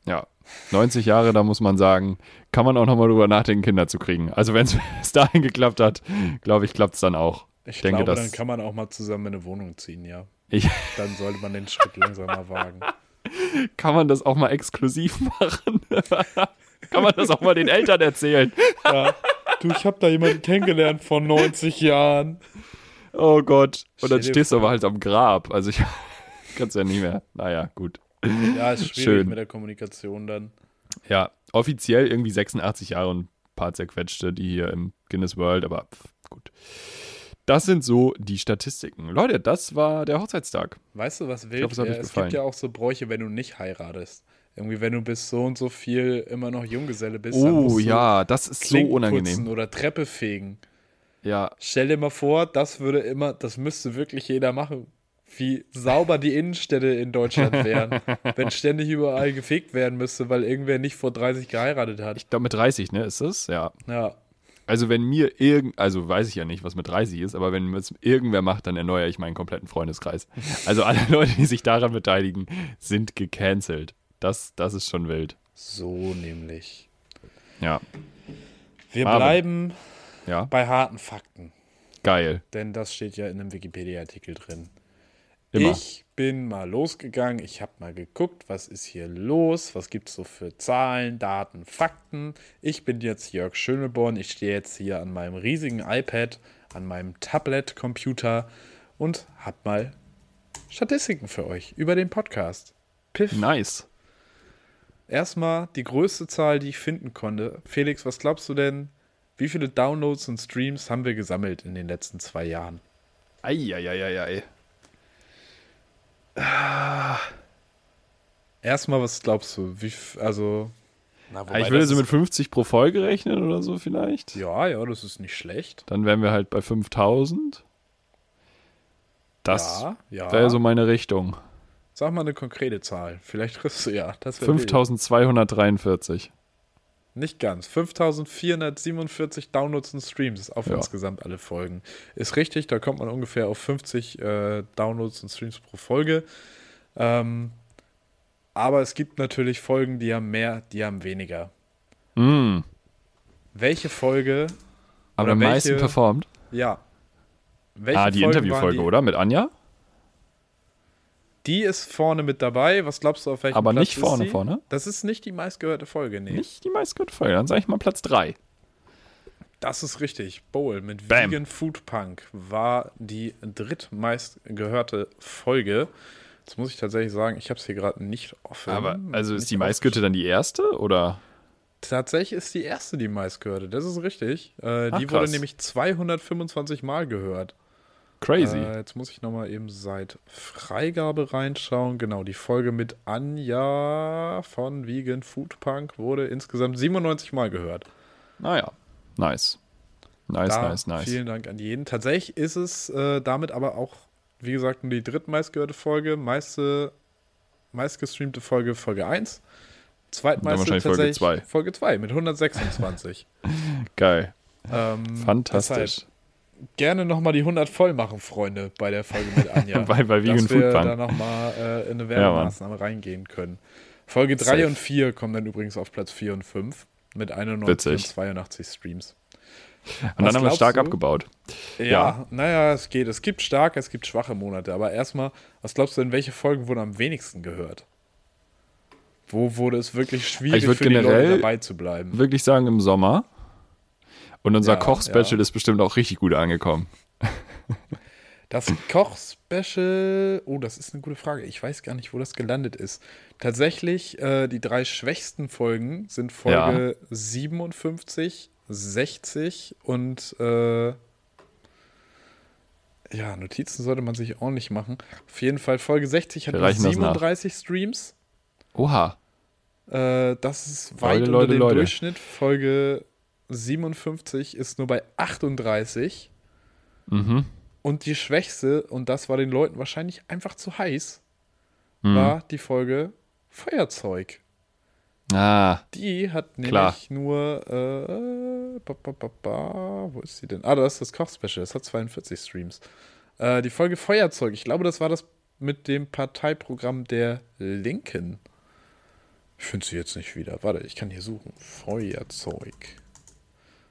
Ja, 90 Jahre, da muss man sagen, kann man auch nochmal drüber nachdenken, Kinder zu kriegen. Also wenn es dahin geklappt hat, glaube ich, klappt es dann auch. Ich denke, glaube, dann kann man auch mal zusammen in eine Wohnung ziehen, ja. Ich, Dann sollte man den Schritt langsam mal wagen. kann man das auch mal exklusiv machen? kann man das auch mal den Eltern erzählen? Ja. Du, ich habe da jemanden kennengelernt vor 90 Jahren. Oh Gott. Und dann Stell stehst du aber halt am Grab. Also ich kann es ja nie mehr. Naja, gut. Ja, ist schwierig Schön. mit der Kommunikation dann. Ja, offiziell irgendwie 86 Jahre und ein paar zerquetschte, die hier im Guinness World, aber pff, gut. Das sind so die Statistiken. Leute, das war der Hochzeitstag. Weißt du, was wild glaub, es gefallen. gibt ja auch so Bräuche, wenn du nicht heiratest. Irgendwie, wenn du bis so und so viel immer noch Junggeselle bist. dann Oh musst du ja, das ist so unangenehm. oder Treppe fegen. Ja, Stell dir mal vor, das würde immer, das müsste wirklich jeder machen. Wie sauber die Innenstädte in Deutschland wären, wenn ständig überall gefegt werden müsste, weil irgendwer nicht vor 30 geheiratet hat. ich glaube mit 30, ne, ist es? Ja. Ja, Also wenn mir irgend, also weiß ich ja nicht, was mit 30 ist, aber wenn es irgendwer macht, dann erneuere ich meinen kompletten Freundeskreis. Also alle Leute, die sich daran beteiligen, sind gecancelt. Das, das ist schon wild. so nämlich. Ja, Wir Marvin. bleiben ja, bei harten Fakten, geil. denn das steht ja in einem Wikipedia-Artikel drin. Immer. Ich bin mal losgegangen, ich habe mal geguckt, was ist hier los, was gibt es so für Zahlen, Daten, Fakten. Ich bin jetzt Jörg Schöneborn, ich stehe jetzt hier an meinem riesigen iPad, an meinem Tablet-Computer und habe mal Statistiken für euch über den Podcast. Piff. Nice. Erstmal die größte Zahl, die ich finden konnte. Felix, was glaubst du denn, wie viele Downloads und Streams haben wir gesammelt in den letzten zwei Jahren? Eieieiei. Erstmal, was glaubst du? Wie, also, na, wobei Ich würde so mit 50 pro Folge rechnen oder so vielleicht. Ja, ja, das ist nicht schlecht. Dann wären wir halt bei 5000. Das ja, ja. wäre so meine Richtung. Sag mal eine konkrete Zahl. Vielleicht triffst du ja. Das wär wild. 5243. Nicht ganz. 5447 Downloads und Streams auf Ja. insgesamt alle Folgen. Ist richtig, da kommt man ungefähr auf 50 äh, Downloads und Streams pro Folge. Ähm, aber es gibt natürlich Folgen, die haben mehr, die haben weniger. Mm. welche Folge. Aber am meisten welche- performt. Ja. Welche Ah, die Interviewfolge, oder? Mit Anja? Die ist vorne mit dabei. Was glaubst du, auf welchem Aber Platz nicht vorne, vorne? Das ist nicht die meistgehörte Folge, nee. Nicht die meistgehörte Folge. Dann sage ich mal Platz 3. Das ist richtig. Bowl mit Bam. Vegan Food Punk war die drittmeistgehörte Folge. Jetzt muss ich tatsächlich sagen, ich habe es hier gerade nicht offen. Aber also ist die meistgehörte dann die erste? Oder? Tatsächlich ist die erste die meistgehörte. Das ist richtig. Äh, Ach, die wurde krass. nämlich 225 Mal gehört. Crazy. Äh, jetzt muss ich nochmal eben seit Freigabe reinschauen. Genau, die Folge mit Anja von Vegan Food Punk wurde insgesamt 97 Mal gehört. naja. Nice. Nice, Da nice, nice. Vielen Dank an jeden. Tatsächlich ist es äh, damit aber auch, wie gesagt, nur die drittmeistgehörte Folge, meiste, meistgestreamte Folge Folge 1. Zweitmeiste wahrscheinlich Folge tatsächlich zwei. Folge 2 mit 126. Geil. ähm, Fantastisch. deshalb Gerne nochmal die 100 voll machen, Freunde, bei der Folge mit Anja. Bei- bei Vegan dass wir da nochmal äh, in eine. Werbemaßnahme reingehen können. Folge 3 Safe. und 4 kommen dann übrigens auf Platz 4 und 5 mit 91 Witzig. und 82 Streams. Und Was dann haben wir stark du? abgebaut. Ja, Ja. naja, es geht. Es gibt starke, es gibt schwache Monate. Aber erstmal, was glaubst du denn, welche Folgen wurden am wenigsten gehört? Wo wurde es wirklich schwierig Ich für die Leute generell dabei zu bleiben? Wirklich sagen im Sommer. Und unser Ja, Koch-Special ja. ist bestimmt auch richtig gut angekommen. Das Koch-Special, oh, das ist eine gute Frage. Ich weiß gar nicht, wo das gelandet ist. Tatsächlich, äh, die drei schwächsten Folgen sind Folge 57, 60 und äh, ja, Notizen sollte man sich auch nicht machen. Auf jeden Fall, Folge 60 hat Wir nur reichen das nach. 37 Streams. Oha. Äh, das ist weit Leute, unter Leute, dem Leute. Durchschnitt. Folge 57 ist nur bei 38. Mhm. Und die schwächste, und das war den Leuten wahrscheinlich einfach zu heiß, Mhm. war die Folge Feuerzeug. Ah, Die hat nämlich Klar. nur, äh, ba, ba, ba, wo ist sie denn? Ah, das ist das Koch-Special, das hat 42 Streams. Äh, die Folge Feuerzeug, ich glaube, das war das mit dem Parteiprogramm der Linken. Ich finde sie jetzt nicht wieder. Warte, ich kann hier suchen. Feuerzeug.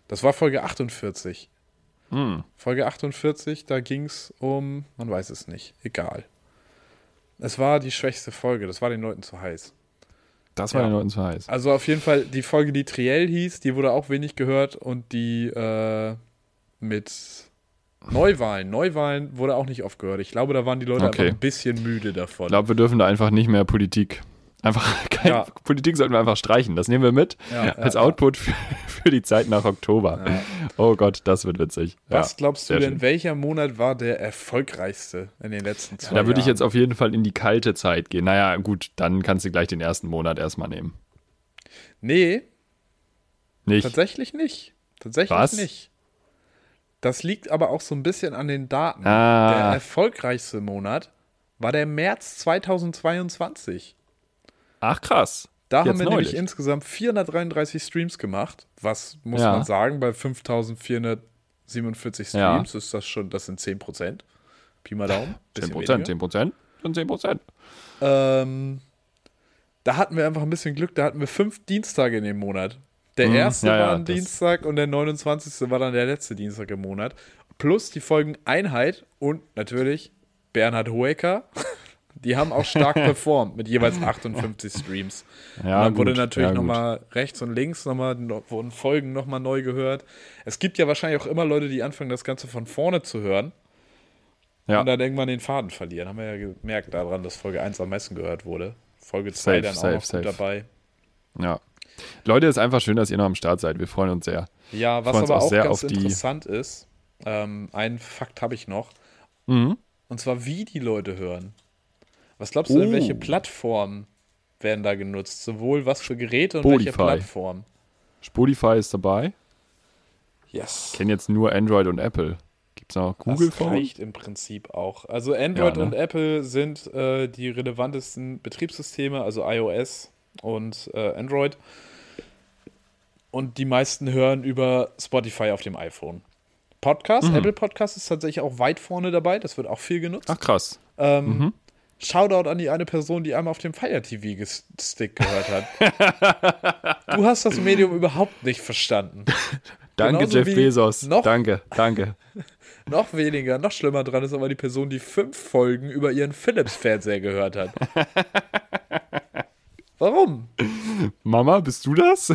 Das war Folge 48. hm. Folge 48, da ging es um, man weiß es nicht, egal. Es war die schwächste Folge, das war den Leuten zu heiß. das war Ja. den Leuten zu heiß. Also auf jeden Fall die Folge, die Triell hieß, die wurde auch wenig gehört und die äh, mit Neuwahlen, Neuwahlen wurde auch nicht oft gehört. Ich glaube, da waren die Leute Okay. einfach ein bisschen müde davon. Ich glaube, wir dürfen da einfach nicht mehr Politik. Einfach kein, Ja. Politik sollten wir einfach streichen. Das nehmen wir mit Ja, als ja, Output für, für die Zeit nach Oktober. Ja. Oh Gott, das wird witzig. Was ja, glaubst du denn, schön. welcher Monat war der erfolgreichste in den letzten zwei Da würde ich Jahren? jetzt auf jeden Fall in die kalte Zeit gehen. Naja, gut, dann kannst du gleich den ersten Monat erstmal nehmen. Nee, Nicht? Tatsächlich nicht. Tatsächlich Was? nicht. Das liegt aber auch so ein bisschen an den Daten. Ah. Der erfolgreichste Monat war der März 2022. Ach krass. Da haben Jetzt wir neulich. nämlich insgesamt 433 Streams gemacht. Was muss Ja. man sagen, bei 5447 Ja. Streams ist das schon, das sind 10 Prozent. Pi mal Daumen. 10 bisschen Prozent, weniger. 10 Prozent sind 10 Prozent. Ähm, da hatten wir einfach ein bisschen Glück. Da hatten wir fünf Dienstage in dem Monat. Der Mhm, erste ja, ja, war ein Dienstag und der 29. war dann der letzte Dienstag im Monat. Plus die Folgen Einheit und natürlich Bernhard Hoeker. Die haben auch stark performt mit jeweils 58 Streams. Ja, und dann wurde gut, natürlich ja, nochmal rechts und links nochmal, no- wurden Folgen nochmal neu gehört. Es gibt ja wahrscheinlich auch immer Leute, die anfangen, das Ganze von vorne zu hören Ja. und dann irgendwann den Faden verlieren. Haben wir ja gemerkt daran, dass Folge 1 am meisten gehört wurde. Folge 2 Safe, dann auch safe, noch safe. gut dabei. Ja. Leute, ist einfach schön, dass ihr noch am Start seid. Wir freuen uns sehr. Ja, was aber auch auch sehr ganz auf die- interessant ist, ähm, einen Fakt habe ich noch, Mhm. und zwar wie die Leute hören. Was glaubst du denn, Oh. welche Plattformen werden da genutzt? Sowohl was für Geräte und welche Spotify. Plattformen? Spotify ist dabei. Yes. Ich kenne jetzt nur Android und Apple. Gibt es noch Google das reicht im Prinzip auch. Also Android Ja, ne? und Apple sind äh, die relevantesten Betriebssysteme, also iOS und äh, Android. Und die meisten hören über Spotify auf dem iPhone. Podcast, Mhm. Apple Podcast ist tatsächlich auch weit vorne dabei, das wird auch viel genutzt. Ach krass. Ähm, Mhm. Shoutout an die eine Person, die einmal auf dem Fire TV Stick gehört hat. du hast das Medium überhaupt nicht verstanden. Danke, Genauso Jeff Bezos. noch- Danke, danke. Noch weniger, noch schlimmer dran ist aber die Person, die fünf Folgen über ihren Philips-Fernseher gehört hat. Warum? Mama, bist du das?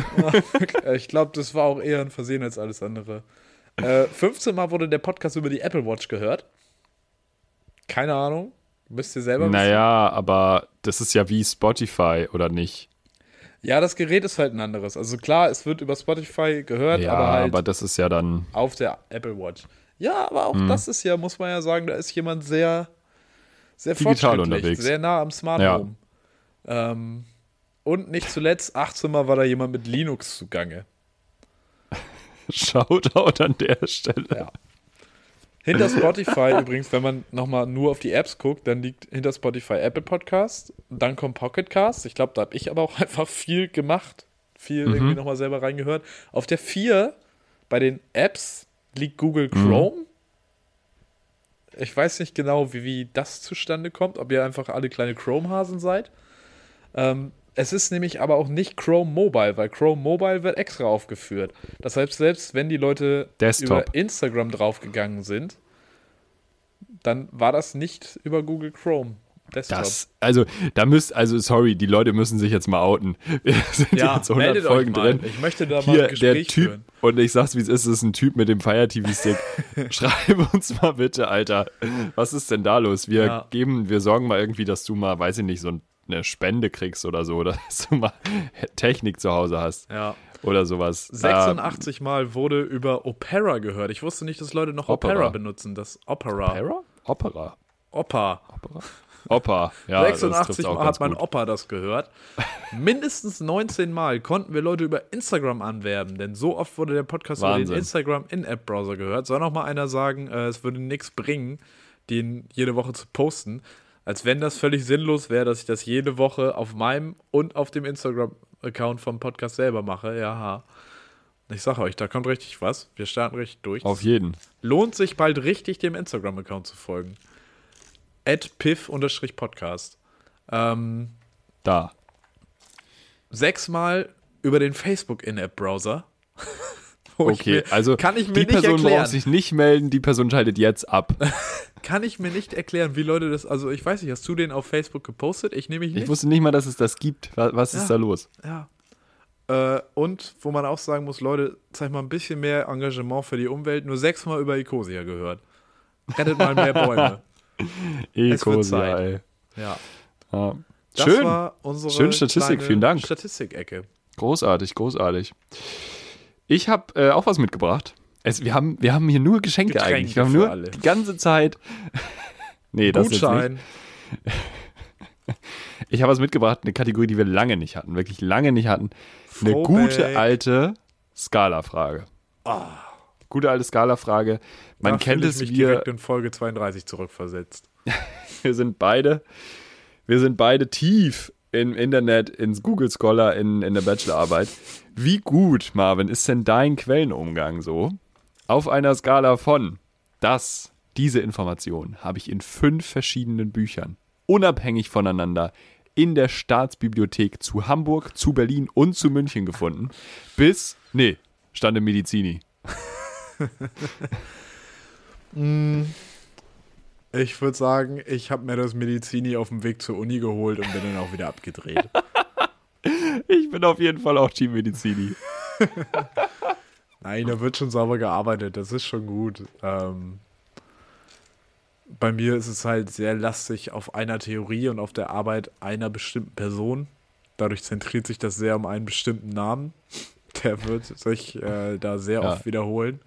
Ich glaube, das war auch eher ein Versehen als alles andere. Äh, 15 Mal wurde der Podcast über die Apple Watch gehört. Keine Ahnung. Müsst ihr selber wissen. naja, aber das ist ja wie Spotify, oder nicht? Ja, das Gerät ist halt ein anderes. Also klar, es wird über Spotify gehört, Ja, aber halt aber das ist ja dann. auf der Apple Watch. Ja, aber Mhm. auch das ist ja, muss man ja sagen, da ist jemand sehr, sehr Digital fortschrittlich, unterwegs. sehr nah am Smart Ja. Home. Ähm, und nicht zuletzt, 18 Mal war da jemand mit Linux zugange. Shoutout an der Stelle. Ja. Hinter Spotify übrigens, wenn man nochmal nur auf die Apps guckt, dann liegt hinter Spotify Apple Podcast, dann kommt Pocket Cast. Ich glaube, da habe ich aber auch einfach viel gemacht, viel Mhm. irgendwie nochmal selber reingehört. Auf der 4 bei den Apps liegt Google Mhm. Chrome. Ich weiß nicht genau, wie, wie das zustande kommt, ob ihr einfach alle kleine Chrome-Hasen seid. Ähm, es ist nämlich aber auch nicht Chrome Mobile, weil Chrome Mobile wird extra aufgeführt. Das heißt, selbst wenn die Leute Desktop. über Instagram draufgegangen sind, dann war das nicht über Google Chrome. Desktop. Das, also, da müsst, also, sorry, die Leute müssen sich jetzt mal outen. Wir sind ja, jetzt 100 meldet Folgen euch mal. drin. Ich möchte da mal Hier, ein Gespräch der Typ, führen. und ich sag's wie es ist, es ist ein Typ mit dem Fire TV Stick. Schreib uns mal bitte, Alter. Was ist denn da los? Wir Ja. geben, wir sorgen mal irgendwie, dass du mal, weiß ich nicht, so eine Spende kriegst oder so, oder dass du mal Technik zu Hause hast Ja. oder sowas. 86 Mal wurde über Opera gehört. Ich wusste nicht, dass Leute noch Opera, Opera. benutzen. Das Opera. Opera? Opera. Opa. Opa, ja. das 86 trifft's auch Mal hat mein gut. Opa das gehört. Mindestens 19 Mal konnten wir Leute über Instagram anwerben, denn so oft wurde der Podcast über den Wahnsinn. Instagram In-App-Browser gehört. Soll noch mal einer sagen, äh, es würde nichts bringen, den jede Woche zu posten, als wenn das völlig sinnlos wäre, dass ich das jede Woche auf meinem und auf dem Instagram-Account vom Podcast selber mache. Ja, ich sage euch, da kommt richtig was. Wir starten richtig durch. Auf jeden. Lohnt sich bald richtig, dem Instagram-Account zu folgen. At piff-podcast. Ähm, Da. sechsmal über den Facebook-In-App-Browser. Okay, mir- also kann ich mir die nicht Person erklären. braucht sich nicht melden, die Person schaltet jetzt ab. Kann ich mir nicht erklären, wie Leute das. Also, ich weiß nicht, hast du den auf Facebook gepostet? Ich nehme mich nicht. Ich wusste nicht mal, dass es das gibt. Was, was Ja. ist da los? ja. Äh, und wo man auch sagen muss, Leute, zeig mal ein bisschen mehr Engagement für die Umwelt. Nur sechsmal über Ecosia gehört. Rettet mal mehr Bäume. Ecosia, ey. Ja. Ja. Das Schön. war unsere Schöne Statistik, vielen Dank. Statistik-Ecke. Großartig, großartig. Ich habe äh, auch was mitgebracht. Es, wir, haben, wir haben hier nur Geschenke Getränke eigentlich. Wir haben nur alle. die ganze Zeit. nee, das jetzt nicht. Gutschein. Ich habe was mitgebracht, eine Kategorie, die wir lange nicht hatten, wirklich lange nicht hatten. Eine Throwback. gute alte Skala-Frage. Gute alte Skala-Frage. Man Da kennt es, ich mich wir, direkt in Folge 32 zurückversetzt. wir sind beide, wir sind beide tief im Internet, ins Google Scholar, in, in der Bachelorarbeit. Wie gut, Marvin, ist denn dein Quellenumgang so? Auf einer Skala von das, diese Information habe ich in fünf verschiedenen Büchern, unabhängig voneinander, in der Staatsbibliothek zu Hamburg, zu Berlin und zu München gefunden, bis, nee, stand im Medizini. Ich würde sagen, ich habe mir das Medizini auf dem Weg zur Uni geholt und bin dann auch wieder abgedreht. Ich bin auf jeden Fall auch Team Medizini. Nein, da wird schon sauber gearbeitet, das ist schon gut. Ähm, bei mir ist es halt sehr lastig auf einer Theorie und auf der Arbeit einer bestimmten Person. Dadurch zentriert sich das sehr um einen bestimmten Namen. Der wird sich äh, da sehr Ja. oft wiederholen.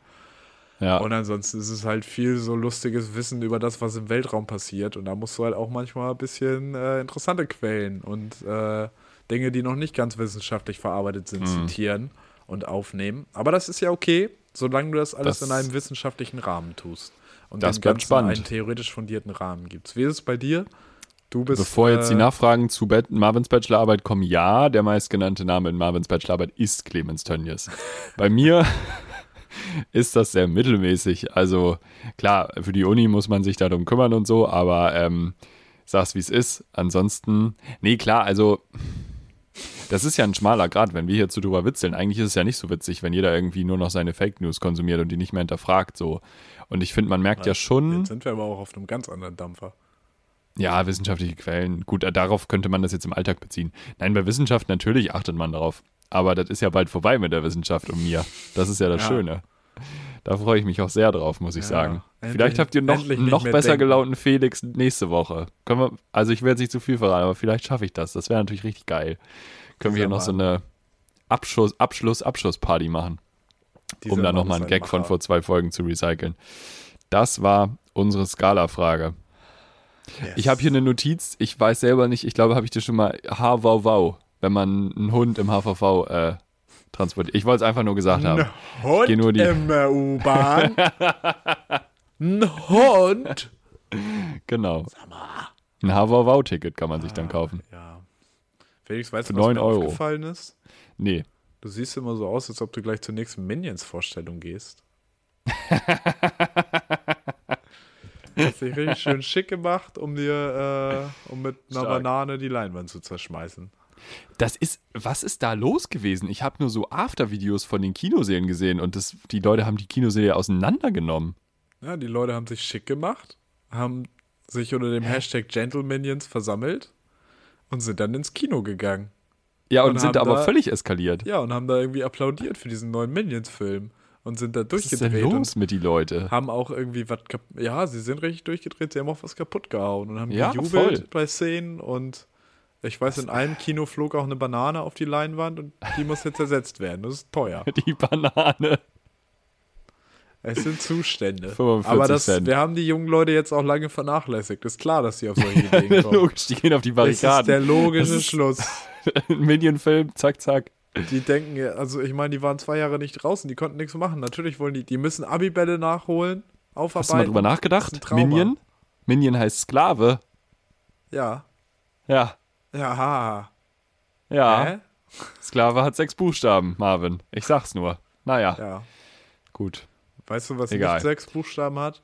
Ja. Und ansonsten ist es halt viel so lustiges Wissen über das, was im Weltraum passiert. Und da musst du halt auch manchmal ein bisschen äh, interessante Quellen und äh, Dinge, die noch nicht ganz wissenschaftlich verarbeitet sind, Mhm. zitieren und aufnehmen. Aber das ist ja okay, solange du das alles Das- in einem wissenschaftlichen Rahmen tust. Und Das bleibt spannend. einen theoretisch fundierten Rahmen gibst. Wie ist es bei dir? Du bist. Bevor jetzt die äh, Nachfragen zu Bet- Marvins Bachelorarbeit kommen, ja, der meistgenannte Name in Marvins Bachelorarbeit ist Clemens Tönnies. Bei mir ist das sehr mittelmäßig. Also klar, für die Uni muss man sich darum kümmern und so, aber ähm, sag's wie es ist. Ansonsten, nee, klar, also das ist ja ein schmaler Grad, wenn wir hier zu drüber witzeln. Eigentlich ist es ja nicht so witzig, wenn jeder irgendwie nur noch seine Fake News konsumiert und die nicht mehr hinterfragt. So. Und ich finde, man merkt ja schon. Jetzt sind wir aber auch auf einem ganz anderen Dampfer. Ja, wissenschaftliche Quellen. Gut, darauf könnte man das jetzt im Alltag beziehen. Nein, bei Wissenschaft natürlich achtet man darauf. Aber das ist ja bald vorbei mit der Wissenschaft und mir. Das ist ja das Ja. Schöne. Da freue ich mich auch sehr drauf, muss ich Ja, sagen. endlich- vielleicht habt ihr noch, noch besser denken. gelaunten Felix nächste Woche. Können wir, also ich werde jetzt nicht zu viel verraten, aber vielleicht schaffe ich das. Das wäre natürlich richtig geil. Können wir hier Dieser noch so eine Abschluss, Abschluss, Abschlussparty machen, um Dieser da Mann nochmal einen ein Gag von vor zwei Folgen zu recyceln. Das war unsere Skala-Frage. Yes. Ich habe hier eine Notiz, ich weiß selber nicht, ich glaube, habe ich dir schon mal HVV, wenn man einen Hund im HVV äh, transportiert. Ich wollte es einfach nur gesagt haben. Ein Hund nur die- im äh, U-Bahn. Ein Hund. Genau. Ein HVV-Ticket kann man sich dann kaufen. Ja. Felix, weißt du, was 9 mir Euro. aufgefallen ist? Nee. Du siehst immer so aus, als ob du gleich zur nächsten Minions-Vorstellung gehst. Hast dich richtig schön schick gemacht, um dir, äh, um mit einer Stark. Banane die Leinwand zu zerschmeißen. Das ist, was ist da los gewesen? Ich habe nur so After-Videos von den Kinosälen gesehen und das, die Leute haben die Kinosäle auseinandergenommen. Ja, die Leute haben sich schick gemacht, haben sich unter dem Hashtag Gentleminions versammelt und sind dann ins Kino gegangen. Ja, und, Und sind haben aber da- völlig eskaliert. Ja, und haben da irgendwie applaudiert für diesen neuen Minions-Film und sind da Was ist denn durchgedreht los mit die Leute? haben auch irgendwie was Ja, sie sind richtig durchgedreht, sie haben auch was kaputt gehauen und haben Ja, gejubelt voll. bei Szenen und ich weiß, in einem Kino flog auch eine Banane auf die Leinwand und die muss jetzt ersetzt werden. Das ist teuer. Die Banane. Es sind Zustände. 45 Aber das, Cent. wir haben die jungen Leute jetzt auch lange vernachlässigt. Ist klar, dass sie auf solche Ideen kommen. Logisch, die gehen auf die Das ist der Barrikaden. logische ist- Schluss. Minion-Film, zack, zack. Die denken, ja, also ich meine, die waren zwei Jahre nicht draußen, die konnten nichts machen. Natürlich wollen die, die müssen Abibälle nachholen, aufarbeiten. Hast du mal drüber nachgedacht? ein. Minion? Minion heißt Sklave. Ja. Ja. Ja, ha. Ja. Hä? Sklave hat sechs Buchstaben, Marvin. Ich sag's nur. Naja, Ja. gut. Weißt du, was Egal. nicht sechs Buchstaben hat?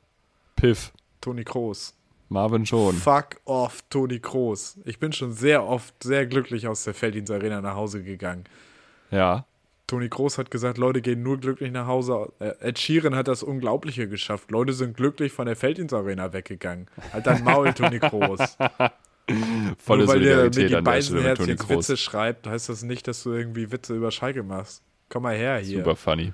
Piff. Toni Kroos. Marvin schon. Fuck off, Toni Kroos. Ich bin schon sehr oft sehr glücklich aus der Felddienst Arena nach Hause gegangen. Ja. Toni Kroos hat gesagt, Leute gehen nur glücklich nach Hause. Äh, Ed Sheeran hat das Unglaubliche geschafft. Leute sind glücklich von der Felddienst Arena weggegangen. Halt dein Maul, Toni Kroos. Volle nur weil der Solidarität Mickey an der Stelle mit Toni. Witze schreibt, heißt das nicht, dass du irgendwie Witze über Schalke machst. Komm mal her hier. Super funny.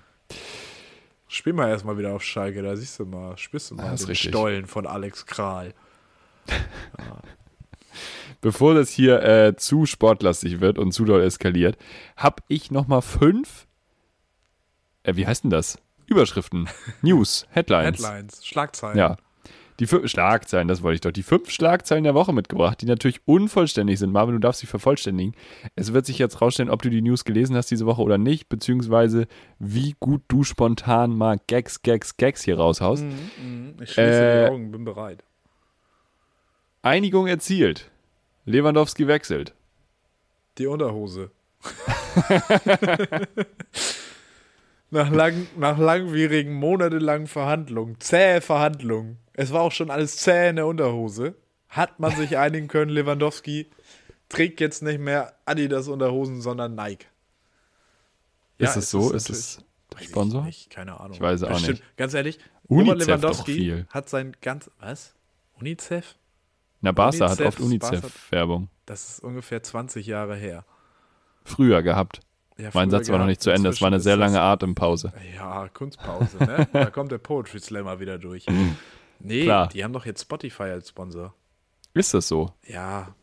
Spiel mal erstmal wieder auf Schalke, da siehst du mal, spürst du mal ist den richtig. Stollen von Alex Kral. Bevor das hier äh, zu sportlastig wird und zu doll eskaliert, habe ich noch mal fünf, äh, wie heißt denn das? Überschriften, News, Headlines. Headlines, Schlagzeilen. Ja. Die fünf Schlagzeilen, das wollte ich doch. Die fünf Schlagzeilen der Woche mitgebracht, die natürlich unvollständig sind. Marvin, du darfst sie vervollständigen. Es wird sich jetzt rausstellen, ob du die News gelesen hast diese Woche oder nicht, beziehungsweise wie gut du spontan mal Gags, Gags, Gags hier raushaust. Mhm, Ich schließe Äh, die Augen, bin bereit. Einigung erzielt. Lewandowski wechselt. Die Unterhose. nach, lang, nach langwierigen, monatelangen Verhandlungen, zähe Verhandlungen, es war auch schon alles zäh in der Unterhose, hat man sich einigen können, Lewandowski trägt jetzt nicht mehr Adidas Unterhosen, sondern Nike. ist es so? Ist es der Sponsor? Nicht, keine Ahnung. Ich weiß es auch Bestimmt. nicht. Ganz ehrlich, UNICEF Robert Lewandowski doch viel. hat sein ganz. Was? UNICEF? Na, Barca hat oft UNICEF-Werbung. Das ist ungefähr 20 Jahre her. Früher gehabt. Ja, Mein Satz war noch nicht zu Ende. Es war eine sehr lange Atempause. Ja, Kunstpause, ne? da kommt der Poetry Slammer wieder durch. Nee, Klar. die haben doch jetzt Spotify als Sponsor. Ist das so? Ja.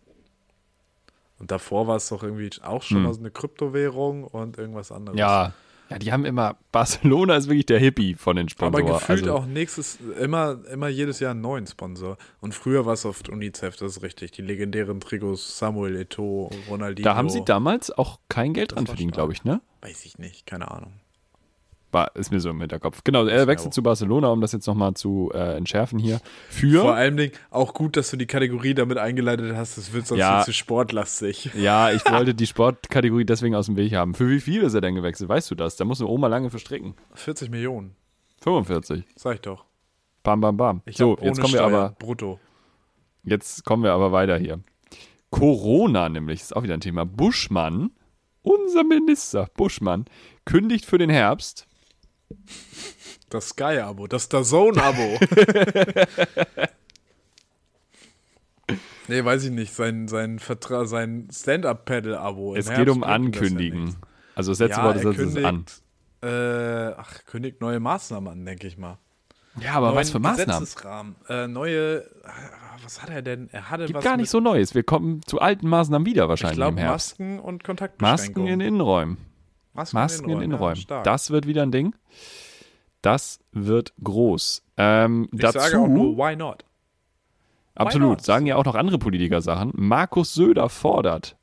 Und davor war es doch irgendwie auch schon Hm. aus eine Kryptowährung und irgendwas anderes. Ja. Ja, die haben immer. Barcelona ist wirklich der Hippie von den Aber Sponsoren. gefühlt also, auch nächstes, immer, immer jedes Jahr einen neuen Sponsor. Und früher war es oft UNICEF, das ist richtig. Die legendären Trikots Samuel Eto'o, Ronaldinho. Da haben sie damals auch kein Geld Das dran verdient, glaube ich, ne? Weiß ich nicht, keine Ahnung. War, ist mir so im Hinterkopf. Genau, er wechselt zu Barcelona, um das jetzt nochmal zu äh, entschärfen hier. Für. Vor allem Dingen auch gut, dass du die Kategorie damit eingeleitet hast, das wird sonst Ja. zu sportlastig. Ja, ich wollte die Sportkategorie deswegen aus dem Weg haben. Für wie viel ist er denn gewechselt? Weißt du das? Da muss eine Oma lange verstricken. 40 Millionen, 45. sag ich doch. Bam, bam, bam. Ich so, jetzt kommen wir Steuer, aber. brutto. Jetzt kommen wir aber weiter hier. Corona nämlich ist auch wieder ein Thema. Buschmann, unser Minister Buschmann, kündigt für den Herbst Das Sky-Abo, das Dazone-Abo. nee, weiß ich nicht. Sein, sein, Vertra sein Stand-Up-Pedal-Abo. Es geht um Ankündigen. Also das letzte Ja, Wort ist es an. äh, ach, kündigt neue Maßnahmen an, denke ich mal. Ja, aber was für Neuen Maßnahmen? Gesetzesrahmen. Äh, neue, äh, was hat er denn? Er hatte Gibt was gar nicht so Neues. Wir kommen zu alten Maßnahmen wieder ich wahrscheinlich glaube, im Herbst. Masken und Masken Kontaktbeschränkungen. in Innenräumen. Masken, Masken in Ja, Innenräumen. stark. das wird wieder ein Ding. Das wird groß. Ähm, ich dazu, sage auch nur, why not? absolut, not? sagen ja auch noch andere Politiker Sachen. Markus Söder fordert.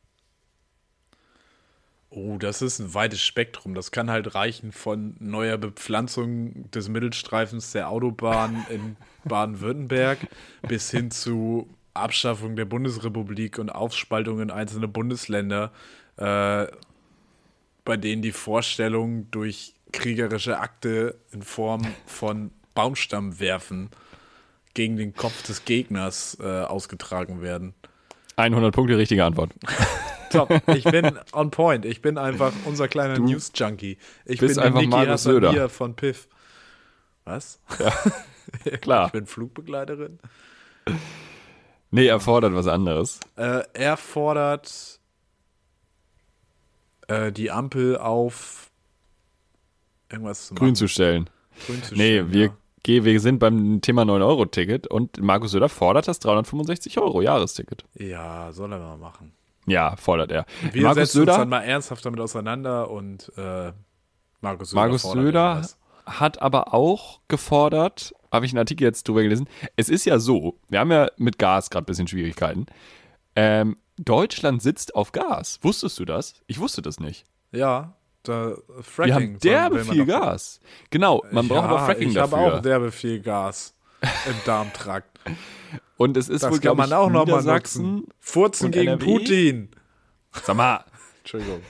Oh, das ist ein weites Spektrum. Das kann halt reichen von neuer Bepflanzung des Mittelstreifens der Autobahn in Baden-Württemberg bis hin zu Abschaffung der Bundesrepublik und Aufspaltung in einzelne Bundesländer, äh, bei denen die Vorstellungen durch kriegerische Akte in Form von Baumstammwerfen gegen den Kopf des Gegners äh, ausgetragen werden. 100 Punkte, richtige Antwort. Top. Ich bin on point. Ich bin einfach unser kleiner News-Junkie. Ich bist bin einfach Niki Markus Söder. Von Piff. Was? Klar. Ich bin Flugbegleiterin. Nee, er fordert was anderes. Äh, er fordert äh, die Ampel auf irgendwas zu machen. Grün zu stellen. Grün zu Nee, stellen, wir, ja. geh- wir sind beim Thema 9-Euro-Ticket und Markus Söder fordert das 365 Euro Jahresticket. Ja, soll er mal machen. Ja, fordert er. Wir Markus setzen uns dann Söder, mal ernsthaft damit auseinander und äh, Markus Söder, Markus Söder hat aber auch gefordert, habe ich einen Artikel jetzt drüber gelesen, es ist ja so, wir haben ja mit Gas gerade ein bisschen Schwierigkeiten. Ähm, Deutschland sitzt auf Gas. Wusstest du das? Ich wusste das nicht. Ja, da, Fracking. Wir haben derbe viel Gas. Genau, man braucht aber Fracking ich dafür. habe auch derbe viel Gas im Darmtrakt. und es ist Das wohl, kann man ich, auch noch mal Niedersachsen. nutzen. Furzen gegen NRW? Putin. Sag mal, Entschuldigung.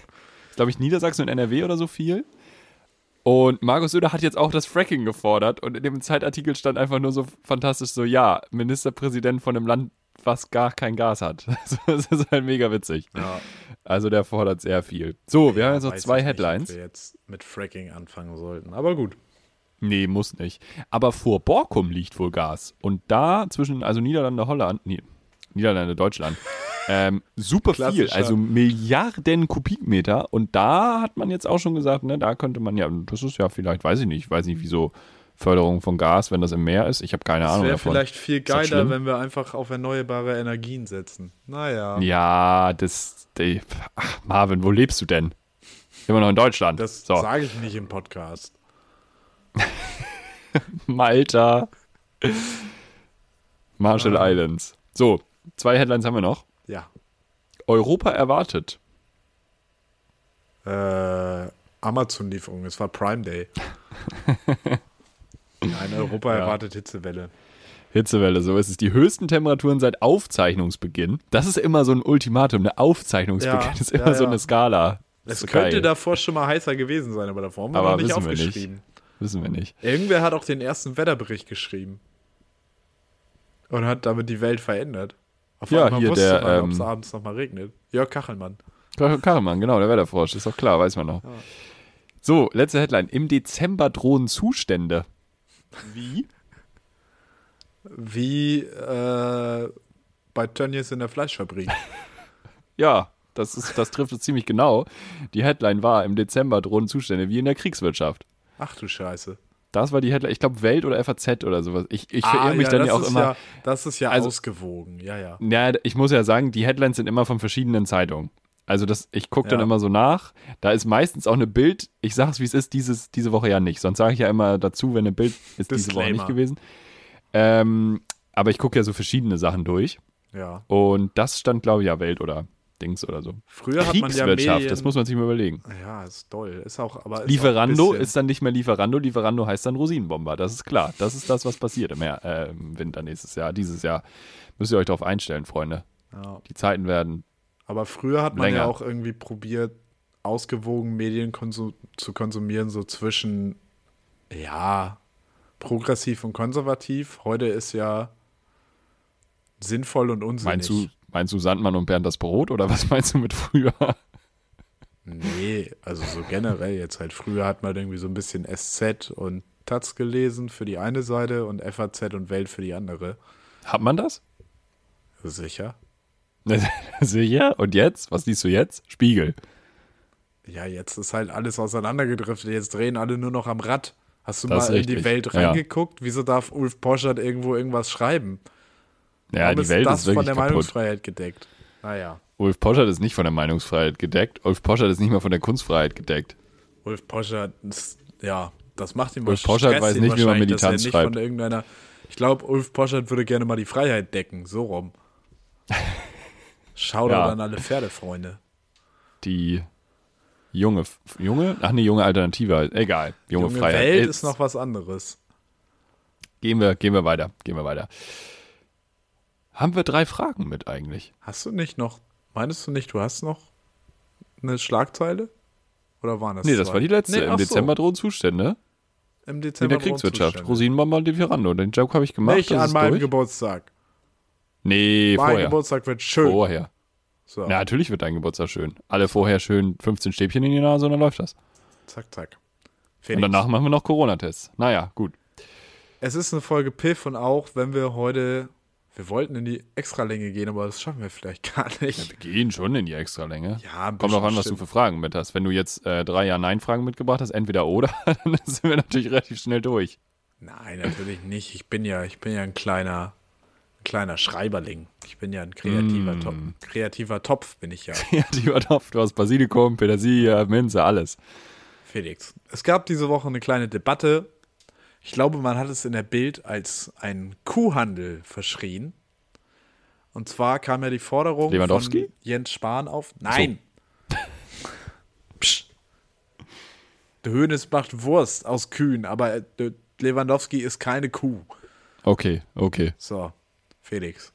glaube ich, Niedersachsen und NRW oder so viel. Und Markus Söder hat jetzt auch das Fracking gefordert und in dem Zeitartikel stand einfach nur so fantastisch so, ja, Ministerpräsident von einem Land, was gar kein Gas hat. Das ist halt mega witzig. Ja, Also der fordert sehr viel. So, wir haben jetzt noch zwei ich nicht, Headlines. Ob wir jetzt mit Fracking anfangen sollten. Aber gut. Nee, muss nicht. Aber vor Borkum liegt wohl Gas. Und da zwischen, also Niederlande, Holland, nee, Niederlande, Deutschland, ähm, super viel, also Milliarden Kubikmeter. Und da hat man jetzt auch schon gesagt, ne, da könnte man ja, das ist ja vielleicht, weiß ich nicht, ich weiß nicht, wieso Förderung von Gas, wenn das im Meer ist. Ich habe keine Es Ahnung wäre davon. vielleicht viel das geiler, wenn wir einfach auf erneuerbare Energien setzen. Naja. Ja, das, die, ach, Marvin, wo lebst du denn? Immer noch in Deutschland. Das so, sage ich nicht im Podcast. Malta, Marshall Ah. Islands. So, zwei Headlines haben wir noch. Ja. Europa erwartet. Äh, Amazon-Lieferung. Es war Prime Day. Ein Europa Ja. erwartet Hitzewelle. Hitzewelle, so ist es. Die höchsten Temperaturen seit Aufzeichnungsbeginn. Das ist immer so ein Ultimatum. Eine Aufzeichnungsbeginn Ja, ist immer ja, so ja. eine Skala. Es könnte geil. davor schon mal heißer gewesen sein, aber davor haben wir Aber noch nicht wissen wir nicht. aufgeschrieben. Wissen wir nicht. Irgendwer hat auch den ersten Wetterbericht geschrieben. Und hat damit die Welt verändert. Auf Ja, einmal hier wusste der, man, ob es ähm, abends nochmal regnet. Jörg Kachelmann. Karremann, genau, der Wetterfrosch, ist doch klar, weiß man noch. So, letzte Headline. Im Dezember drohen Zustände. Wie? Wie äh, bei Tönnies in der Fleischfabrik. Ja, das, ist, das trifft es ziemlich genau. Die Headline war, im Dezember drohen Zustände wie in der Kriegswirtschaft. Ach du Scheiße. Das war die Headline, ich glaube Welt oder FAZ oder sowas. Ich, ich verirre mich ja, dann das ja auch ist immer. Ja, das ist ja Also- ausgewogen, ja, ja. Ja, ich muss ja sagen, die Headlines sind immer von verschiedenen Zeitungen. Also das, ich gucke dann Ja. immer so nach. Da ist meistens auch eine Bild. Ich sage es, wie es ist, dieses, diese Woche ja nicht. Sonst sage ich ja immer dazu, wenn eine Bild ist diese Woche nicht gewesen. Ähm, aber ich gucke ja so verschiedene Sachen durch. ja. Und das stand, glaube ich, ja Welt oder Dings oder so. Früher hat man ja Medien, das muss man sich mal überlegen. Ja, ist toll. Ist auch, aber ist Lieferando auch ist dann nicht mehr Lieferando. Lieferando heißt dann Rosinenbomber. Das ist klar. Das ist das, was passiert im, äh, im Winter nächstes Jahr. Dieses Jahr müsst ihr euch darauf einstellen, Freunde. Ja. Die Zeiten werden Aber früher hat man Länger. ja auch irgendwie probiert, ausgewogen Medien zu konsumieren, so zwischen, ja, progressiv und konservativ. Heute ist ja Sinnvoll und unsinnig. Meinst du, meinst du Sandmann und Bernd das Brot oder was meinst du mit früher? Nee, also so generell jetzt halt. Früher hat man irgendwie so ein bisschen SZ und Taz gelesen für die eine Seite und FAZ und Welt für die andere. Hat man das? Sicher. Sicher? Und jetzt? Was liest du jetzt? Spiegel. Ja, jetzt ist halt alles auseinandergedriftet. Jetzt drehen alle nur noch am Rad. Hast du Das mal ist in die Welt ja. reingeguckt? Wieso darf Ulf Poschert irgendwo irgendwas schreiben? Ja, Warum die Welt das ist wirklich von der kaputt. Meinungsfreiheit gedeckt. Naja, Ulf Poschert ist nicht von der Meinungsfreiheit gedeckt. Ulf Poschert ist nicht mal von der Kunstfreiheit gedeckt. Ulf Poschert ist, ja, das macht ihm Ulf Poschert weiß nicht, wie man nicht schreibt. Von irgendeiner, ich glaube, Ulf Poschert würde gerne mal die Freiheit decken, so rum. Schau Ja. an alle Pferdefreunde. Die junge, junge, ach nee, junge Alternative, egal, junge, Junge Freiheit. Welt Jetzt ist noch was anderes. Gehen wir, gehen wir weiter, gehen wir weiter. Haben wir drei Fragen mit eigentlich? Hast du nicht noch, meinst du nicht, du hast noch eine Schlagzeile? Oder waren das Nee, das zwei? war die letzte. Nee, Im ach so, Dezember drohen Zustände Im in Dezember der Kriegswirtschaft. Grundzustände. Rosinenbomber Lieferando. Den Joke habe ich gemacht. Nicht das an meinem durch. Geburtstag. Nee, Mein vorher. Geburtstag wird schön. Vorher. So, Ja, natürlich wird dein Geburtstag schön. Alle vorher schön 15 Stäbchen in die Nase und dann läuft das. zack, zack. Und Felix. danach machen wir noch Corona-Tests. Naja, gut. Es ist eine Folge Piff und auch wenn wir heute, wir wollten in die Extralänge gehen, aber das schaffen wir vielleicht gar nicht. Wir gehen schon in die Extralänge. Ja, Kommt bisschen an, was du stimmt. für Fragen mit hast. Wenn du jetzt äh, drei Ja-Nein-Fragen mitgebracht hast, entweder oder, dann sind wir natürlich relativ schnell durch. Nein, natürlich nicht. Ich bin ja, ich bin ja ein kleiner, ein kleiner Schreiberling. Ich bin ja ein kreativer, Mm. Topf, kreativer Topf, bin ich ja, Kreativer Topf, du hast Basilikum, Petersilie, Minze, alles. Felix. Es gab diese Woche eine kleine Debatte. Ich glaube, man hat es in der Bild als einen Kuhhandel verschrien. Und zwar kam ja die Forderung Lewandowski? von Jens Spahn auf. Nein. Psch. Der Hönes macht Wurst aus Kühen, aber äh, Lewandowski ist keine Kuh. Okay, okay. So, Felix.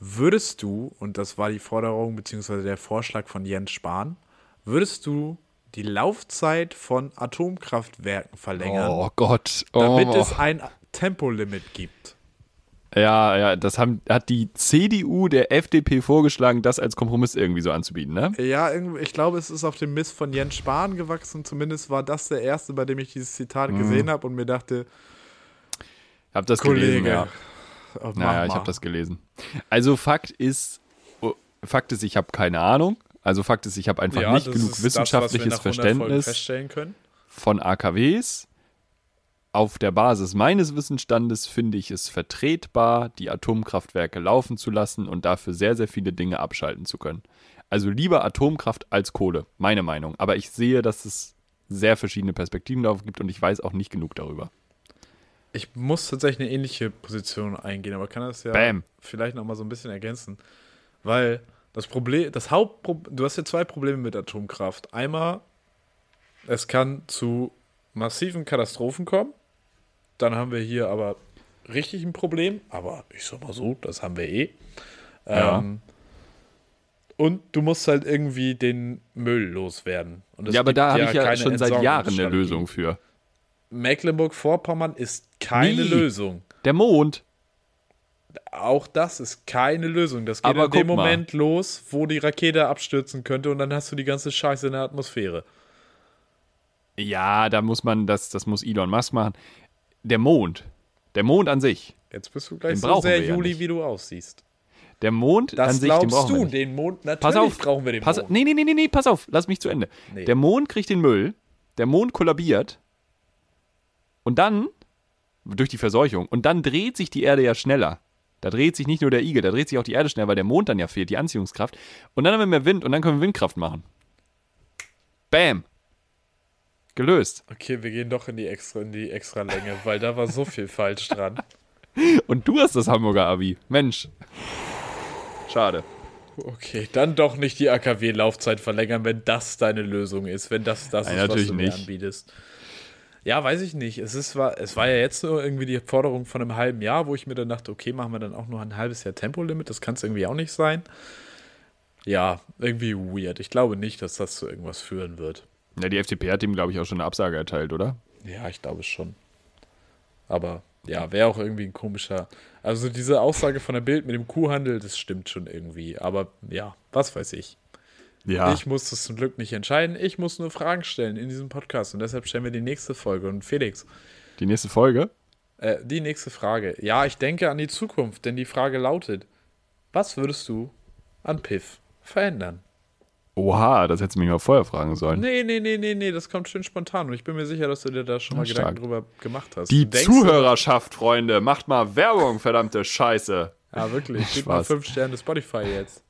Würdest du, und das war die Forderung bzw. der Vorschlag von Jens Spahn, würdest du die Laufzeit von Atomkraftwerken verlängern, Oh Gott. Oh, damit es ein Tempolimit gibt? ja, ja, das haben, hat die CDU der FDP vorgeschlagen, das als Kompromiss irgendwie so anzubieten, ne? Ja, ich glaube, es ist auf dem Mist von Jens Spahn gewachsen. Zumindest war das der erste, bei dem ich dieses Zitat Mhm. gesehen habe und mir dachte, Hab das gelesen, Kollege, ja. Mach Naja, ich habe das gelesen. Also Fakt ist, oh, Fakt ist, ich habe keine Ahnung. Also Fakt ist, ich habe einfach ja, nicht genug wissenschaftliches das, was wir nach 100 Folgen Verständnis von AKWs. Auf der Basis meines Wissensstandes finde ich es vertretbar, die Atomkraftwerke laufen zu lassen und dafür sehr, sehr viele Dinge abschalten zu können. Also lieber Atomkraft als Kohle, meine Meinung. Aber ich sehe, dass es sehr verschiedene Perspektiven darauf gibt und ich weiß auch nicht genug darüber. Ich muss tatsächlich eine ähnliche Position eingehen, aber kann das ja Bam. vielleicht noch mal so ein bisschen ergänzen. Weil das Problem, das Hauptproblem, du hast ja zwei Probleme mit Atomkraft. Einmal, es kann zu massiven Katastrophen kommen. Dann haben wir hier aber richtig ein Problem. Aber ich sag mal so, das haben wir eh. Ja. Ähm, und du musst halt irgendwie den Müll loswerden. Ja, aber da habe ich ja keine schon seit Jahren eine. Lösung für. Mecklenburg-Vorpommern ist keine Nie. Lösung. Der Mond. Auch das ist keine Lösung. Das geht Aber in dem guck mal. Moment los, wo die Rakete abstürzen könnte und dann hast du die ganze Scheiße in der Atmosphäre. Ja, da muss man, das, das muss Elon Musk machen. Der Mond. Der Mond an sich. Jetzt bist du gleich Den so brauchen sehr wir ja Juli, nicht. wie du aussiehst. Der Mond Das an sich, den glaubst brauchen wir du, nicht. den Mond. Natürlich Pass auf, brauchen wir den pass, Mond. Nee, nee, nee, nee, nee, pass auf, lass mich zu Ende. Nee. Der Mond kriegt den Müll, der Mond kollabiert und dann, durch die Verseuchung, und dann dreht sich die Erde ja schneller. Da dreht sich nicht nur der Igel, da dreht sich auch die Erde schneller, weil der Mond dann ja fehlt, die Anziehungskraft. Und dann haben wir mehr Wind und dann können wir Windkraft machen. Bam. Gelöst. Okay, wir gehen doch in die extra, in die extra Länge, weil da war so viel falsch dran. Und du hast das Hamburger Abi. Mensch. Schade. Okay, dann doch nicht die AKW-Laufzeit verlängern, wenn das deine Lösung ist, wenn das das Nein, ist, was du mir nicht. anbietest. Ja, weiß ich nicht. Es, ist, war, es war ja jetzt nur irgendwie die Forderung von einem halben Jahr, wo ich mir dann dachte, okay, machen wir dann auch nur ein halbes Jahr Tempolimit. Das kann es irgendwie auch nicht sein. Ja, irgendwie weird. Ich glaube nicht, dass das zu irgendwas führen wird. Ja, die FDP hat ihm, glaube ich, auch schon eine Absage erteilt, oder? Ja, ich glaube schon. Aber ja, wäre auch irgendwie ein komischer. Also diese Aussage von der Bild mit dem Kuhhandel, das stimmt schon irgendwie. Aber ja, was weiß ich. Ja, Ich muss das zum Glück nicht entscheiden. Ich muss nur Fragen stellen in diesem Podcast. Und deshalb stellen wir die nächste Folge. Und Felix, die nächste Folge. äh, die nächste Frage. Ja, ich denke an die Zukunft, denn die Frage lautet: Was würdest du an Piff verändern? Oha, das hättest du mich mal vorher fragen sollen. Nee, nee, nee, nee, nee, das kommt schön spontan. Und ich bin mir sicher, dass du dir da schon mal Ja, Gedanken stark. drüber gemacht hast. Die denkst- Zuhörerschaft, Freunde, macht mal Werbung, verdammte Scheiße. Ja, wirklich. Gib mal fünf Sterne Spotify jetzt.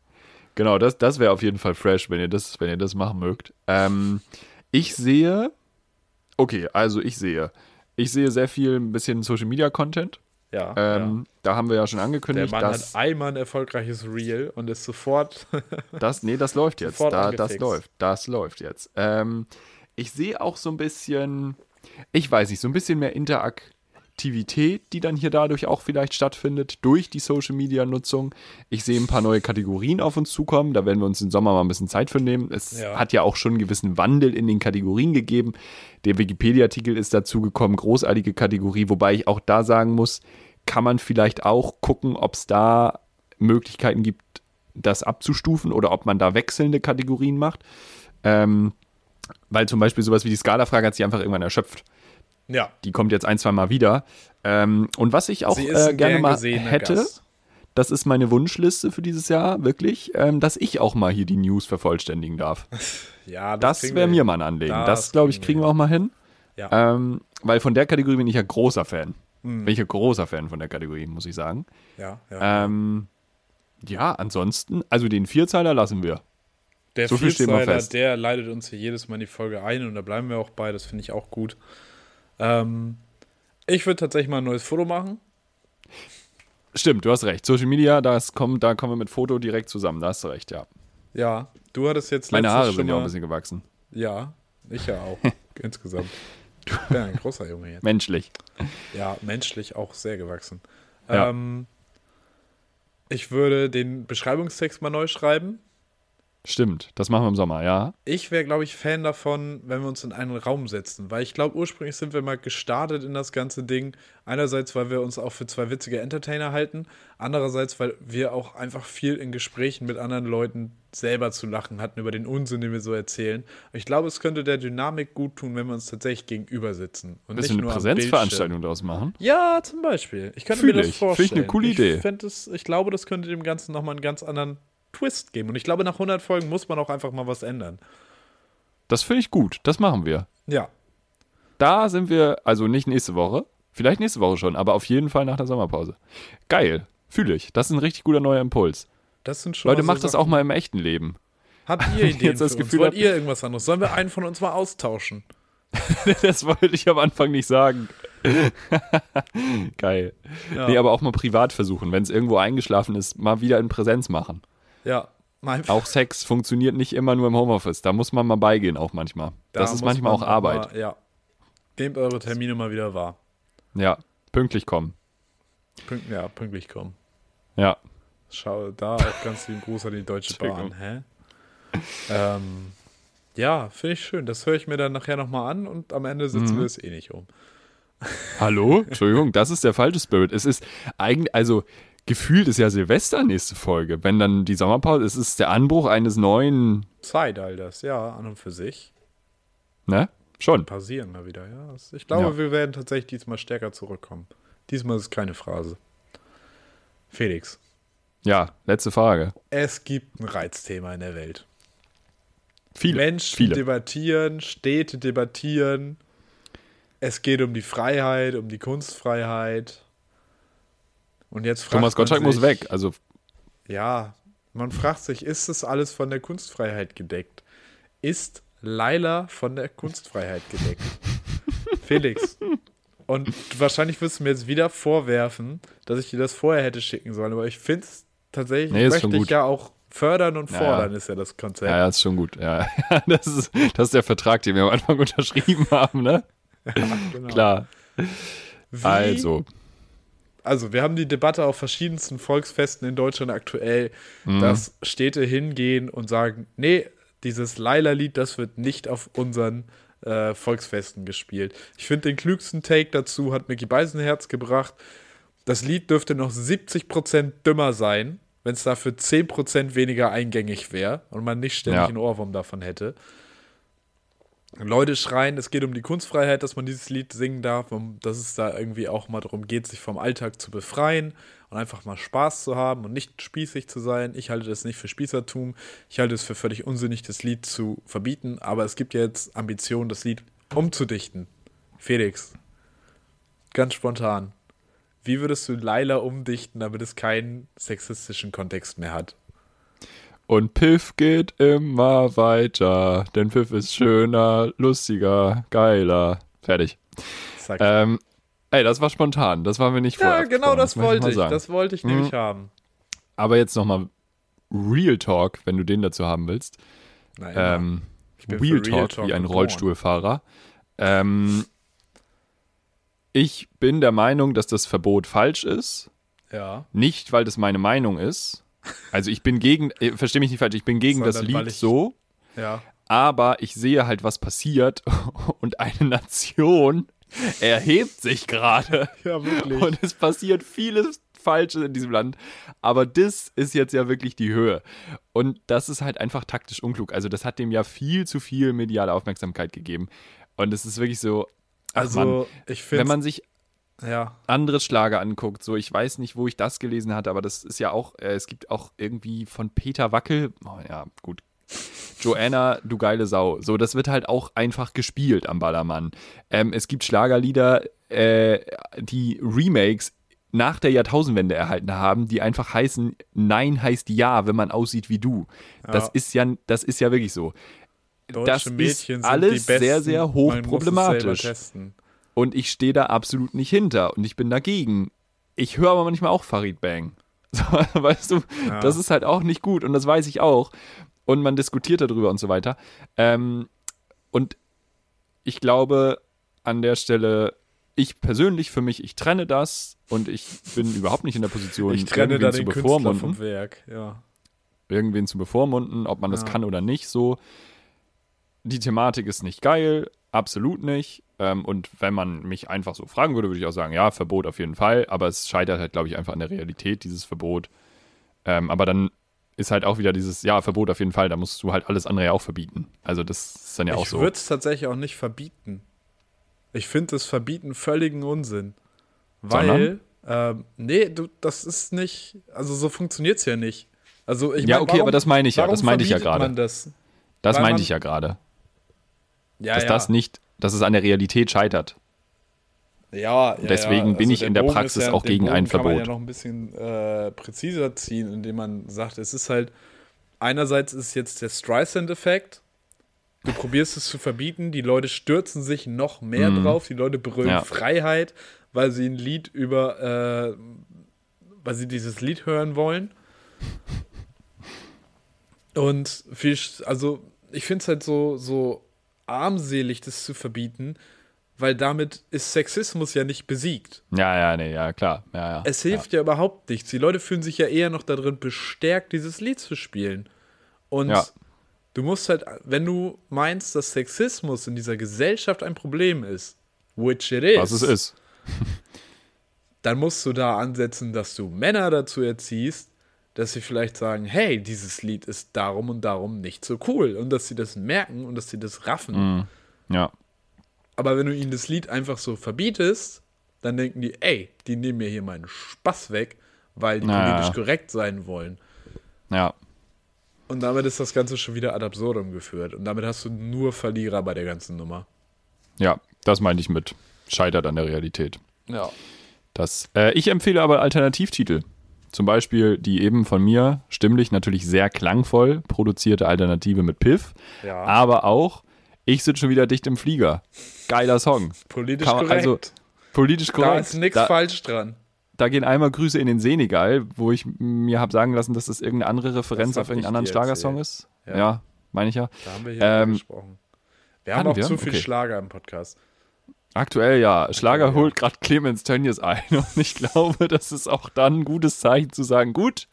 Genau, das, das wäre auf jeden Fall fresh, wenn ihr das, wenn ihr das machen mögt. Ähm, ich sehe, okay, also ich sehe, ich sehe sehr viel ein bisschen Social Media Content. Ja. Ähm, Da haben wir ja schon ja. Der angekündigt, Mann dass hat einmal ein erfolgreiches Reel und ist sofort. das, nee, das läuft jetzt. Da, das läuft, das läuft jetzt. Ähm, ich sehe auch so ein bisschen, ich weiß nicht, so ein bisschen mehr Interaktivität, die dann hier dadurch auch vielleicht stattfindet, durch die Social Media Nutzung. Ich sehe ein paar neue Kategorien auf uns zukommen, da werden wir uns im Sommer mal ein bisschen Zeit für nehmen. Es Ja. hat ja auch schon einen gewissen Wandel in den Kategorien gegeben. Der Wikipedia-Artikel ist dazu gekommen, großartige Kategorie, wobei ich auch da sagen muss, kann man vielleicht auch gucken, ob es da Möglichkeiten gibt, das abzustufen oder ob man da wechselnde Kategorien macht. Ähm, weil zum Beispiel sowas wie die Skala-Frage hat sich einfach irgendwann erschöpft. Ja. Die kommt jetzt ein, zwei Mal wieder. Ähm, und was ich auch äh, gerne gern mal hätte, Gast. das ist meine Wunschliste für dieses Jahr, wirklich, ähm, dass ich auch mal hier die News vervollständigen darf. Ja, Das kriegen wäre mir mal ein Anliegen. Das Das, glaube ich, kriegen wir auch mal hin. Ja. Ähm, weil von der Kategorie bin ich ja großer Fan. Mhm. Bin ich ja großer Fan von der Kategorie, muss ich sagen. ja, ja. Ähm, ja, ansonsten, also den Vierzeiler lassen wir. der so Vierzeiler, fest. der leitet uns hier jedes Mal in die Folge ein und da bleiben wir auch bei. Das finde ich auch gut. Ähm, ich würde tatsächlich mal ein neues Foto machen. Stimmt, du hast recht. Social Media, das kommt, da kommen wir mit Foto direkt zusammen. Da hast du recht, ja. Ja, du hattest jetzt Meine Haare sind ja auch ein bisschen gewachsen. Ja, ich ja auch. insgesamt. Ich bin ein großer Junge jetzt. Menschlich. Ja, menschlich auch sehr gewachsen. Ja. Ähm, ich würde den Beschreibungstext mal neu schreiben. Stimmt, das machen wir im Sommer, ja. Ich wäre, glaube ich, Fan davon, wenn wir uns in einen Raum setzen, weil ich glaube, ursprünglich sind wir mal gestartet in das ganze Ding. Einerseits, weil wir uns auch für zwei witzige Entertainer halten, andererseits, weil wir auch einfach viel in Gesprächen mit anderen Leuten selber zu lachen hatten über den Unsinn, den wir so erzählen. Ich glaube, es könnte der Dynamik gut tun, wenn wir uns tatsächlich gegenüber sitzen und bisschen nicht eine nur am Präsenzveranstaltung daraus machen. ja, zum Beispiel. Ich könnte Fühl mir das ich. Finde ich vorstellen. eine coole Idee. Ich, es, ich glaube, das könnte dem Ganzen nochmal einen ganz anderen Twist geben. Und ich glaube, nach 100 Folgen muss man auch einfach mal was ändern. Das finde ich gut, das machen wir. Ja. Da sind wir, also nicht nächste Woche, vielleicht nächste Woche schon, aber auf jeden Fall nach der Sommerpause. Geil, fühle ich. Das ist ein richtig guter neuer Impuls. Das sind schon Leute, macht das auch mal im echten Leben. Habt ihr Ideen jetzt das Gefühl? Wollt ihr irgendwas anderes? Sollen wir einen von uns mal austauschen? das wollte ich am Anfang nicht sagen. Geil. Ja. Nee, aber auch mal privat versuchen, wenn es irgendwo eingeschlafen ist, mal wieder in Präsenz machen. Ja. Mal Auch Sex funktioniert nicht immer nur im Homeoffice. Da muss man mal beigehen, auch manchmal. da das ist manchmal man auch Arbeit. Mal, ja. Nehmt eure Termine mal wieder wahr. Ja, pünktlich kommen. Pünkt, ja, pünktlich kommen. Ja. Schau da auch ganz lieben Gruß an die Deutsche Bahn. Hä? Ähm, ja, finde ich schön. Das höre ich mir dann nachher nochmal an und am Ende setzen Mhm. wir es eh nicht um. Hallo? Entschuldigung, das ist der falsche Spirit. Es ist eigentlich, also gefühlt ist ja Silvester nächste Folge. Wenn dann die Sommerpause, es ist der Anbruch eines neuen, Zeitalters, ja, an und für sich. ne? Schon. Passieren mal wieder, ja. Ich glaube, Ja. wir werden tatsächlich diesmal stärker zurückkommen. Diesmal ist es keine Phrase. Felix, Ja, letzte Frage. es gibt ein Reizthema in der Welt. Viele. Menschen viele. debattieren, Städte debattieren. Es geht um die Freiheit, um die Kunstfreiheit. Und jetzt fragt Thomas Gottschalk muss sich- weg. Also Ja, man fragt sich, ist das alles von der Kunstfreiheit gedeckt? Ist Laila von der Kunstfreiheit gedeckt? Felix. Und wahrscheinlich wirst du mir jetzt wieder vorwerfen, dass ich dir das vorher hätte schicken sollen, aber ich finde es tatsächlich, Nee, möchte ich ja auch fördern und Ja, fordern, ja. ist ja das Konzept. Ja, ja, ist schon gut. Ja, das ist, das ist der Vertrag, den wir am Anfang unterschrieben haben, ne? Genau. Klar. Wie, Also, also wir haben die Debatte auf verschiedensten Volksfesten in Deutschland aktuell, Mhm. dass Städte hingehen und sagen, nee, dieses Laila-Lied, das wird nicht auf unseren äh, Volksfesten gespielt. Ich finde, den klügsten Take dazu hat Mickey Beisenherz gebracht. Das Lied dürfte noch 70% dümmer sein, wenn es dafür 10% weniger eingängig wäre und man nicht ständig Ja. einen Ohrwurm davon hätte. Leute schreien, es geht um die Kunstfreiheit, dass man dieses Lied singen darf, um, dass es da irgendwie auch mal darum geht, sich vom Alltag zu befreien und einfach mal Spaß zu haben und nicht spießig zu sein. Ich halte das nicht für Spießertum. Ich halte es für völlig unsinnig, das Lied zu verbieten. Aber es gibt ja jetzt Ambitionen, das Lied umzudichten. Felix, ganz spontan. Wie würdest du Laila umdichten, damit es keinen sexistischen Kontext mehr hat? Und Piff geht immer weiter, denn Piff ist schöner, lustiger, geiler. Fertig. Sag Ähm, ey, das war spontan. Das war mir nicht ja, vorher genau abgesprochen, das möchte wollte ich. sagen. Das wollte ich Mhm. nämlich haben. Aber jetzt nochmal Real Talk, wenn du den dazu haben willst. Nein, Ähm, Ich bin Real Talk, Talk wie ein. Rollstuhlfahrer. Ähm, ich bin der Meinung, dass das Verbot falsch ist. ja. Nicht, weil das meine Meinung ist. Also ich bin gegen, äh, versteh mich nicht falsch, ich bin gegen das Sondern weil Lied ich- so, Ja. aber ich sehe halt, was passiert und eine Nation erhebt sich gerade. Ja, wirklich. Und es passiert vieles Falsches in diesem Land. Aber das ist jetzt ja wirklich die Höhe. Und das ist halt einfach taktisch unklug. Also, das hat dem ja viel zu viel mediale Aufmerksamkeit gegeben. Und es ist wirklich so. Ach also, Mann, ich finde. wenn man sich Ja. andere Schlager anguckt, so ich weiß nicht, wo ich das gelesen hatte, aber das ist ja auch, äh, es gibt auch irgendwie von Peter Wackel, oh ja, gut. Joanna, du geile Sau. So, das wird halt auch einfach gespielt am Ballermann. Ähm, es gibt Schlagerlieder, äh, die Remakes nach der Jahrtausendwende erhalten haben, die einfach heißen, Nein heißt Ja, wenn man aussieht wie du. Das Ja. ist ja, das ist ja wirklich so. Deutsche Das ist Mädchen sind alles die besten. sehr, sehr Man muss es selber hochproblematisch. testen. Und ich stehe da absolut nicht hinter und ich bin dagegen. Ich höre aber manchmal auch Farid Bang. So, weißt du, Ja. das ist halt auch nicht gut und das weiß ich auch. Und man diskutiert darüber und so weiter. Ähm, und ich glaube an der Stelle, ich persönlich für mich, ich trenne das und ich bin überhaupt nicht in der Position, Ich trenne irgendwen da zu den Künstler bevormunden vom Werk. Ja. irgendwen zu bevormunden, ob man das Ja. kann oder nicht, so. Die Thematik ist nicht geil, absolut nicht. Ähm, und wenn man mich einfach so fragen würde, würde ich auch sagen, ja, Verbot auf jeden Fall, aber es scheitert halt, glaube ich, einfach an der Realität, dieses Verbot. Ähm, aber dann ist halt auch wieder dieses, ja, Verbot auf jeden Fall, da musst du halt alles andere ja auch verbieten. Also das ist dann ja auch ich so. würde es tatsächlich auch nicht verbieten. Ich finde das Verbieten völligen Unsinn. Weil, ähm, nee, du, das ist nicht, also so funktioniert es ja nicht. Also ich Ja, mein, okay, warum- aber das meine ich ja, das meinte ich ja gerade. man Das, Das meinte ich ja gerade. ja, Dass ja. das nicht, dass es an der Realität scheitert. Ja, ja, Deswegen ja. bin ich der in der Bogen Praxis ja, auch gegen Bogen ein kann man ja Verbot. noch ein bisschen äh, präziser ziehen, indem man sagt, es ist halt, einerseits ist jetzt der Streisand-Effekt, du probierst es zu verbieten, die Leute stürzen sich noch mehr Mhm. drauf, die Leute brüllen Ja. Freiheit, weil sie ein Lied über, äh, weil sie dieses Lied hören wollen. Und viel, also ich finde es halt so, so armselig, das zu verbieten, weil damit ist Sexismus ja nicht besiegt. Ja, ja, nee, ja, klar. Ja, ja. Es hilft ja. überhaupt nichts. Die Leute fühlen sich ja eher noch darin bestärkt, dieses Lied zu spielen. Und Ja. du musst halt, wenn du meinst, dass Sexismus in dieser Gesellschaft ein Problem ist, which it is, Was es ist. dann musst du da ansetzen, dass du Männer dazu erziehst, dass sie vielleicht sagen, hey, dieses Lied ist darum und darum nicht so cool. Und dass sie das merken und dass sie das raffen. Mhm. Ja. Aber wenn du ihnen das Lied einfach so verbietest, dann denken die, ey, die nehmen mir hier meinen Spaß weg, weil die Naja. politisch korrekt sein wollen. Ja. Und damit ist das Ganze schon wieder ad absurdum geführt. Und damit hast du nur Verlierer bei der ganzen Nummer. Ja, das meinte ich mit scheitert an der Realität. Ja. Das, äh, ich empfehle aber Alternativtitel. Zum Beispiel die eben von mir stimmlich natürlich sehr klangvoll produzierte Alternative mit Piff, Ja. aber auch Ich sitze schon wieder dicht im Flieger. Geiler Song. Politisch man- korrekt. also, Politisch korrekt. da ist nichts falsch dran. da gehen einmal Grüße in den Senegal, wo ich mir habe sagen lassen, dass das irgendeine andere Referenz auf irgendeinen anderen Schlagersong ist. Ja. Ja, meine ich ja. Da haben wir hier Ähm, gesprochen. Wir haben auch wir? zu viel Okay. Schlager im Podcast. Aktuell ja. Schlager ja. holt gerade Clemens Tönnies ein und ich glaube, das ist auch dann ein gutes Zeichen zu sagen, gut,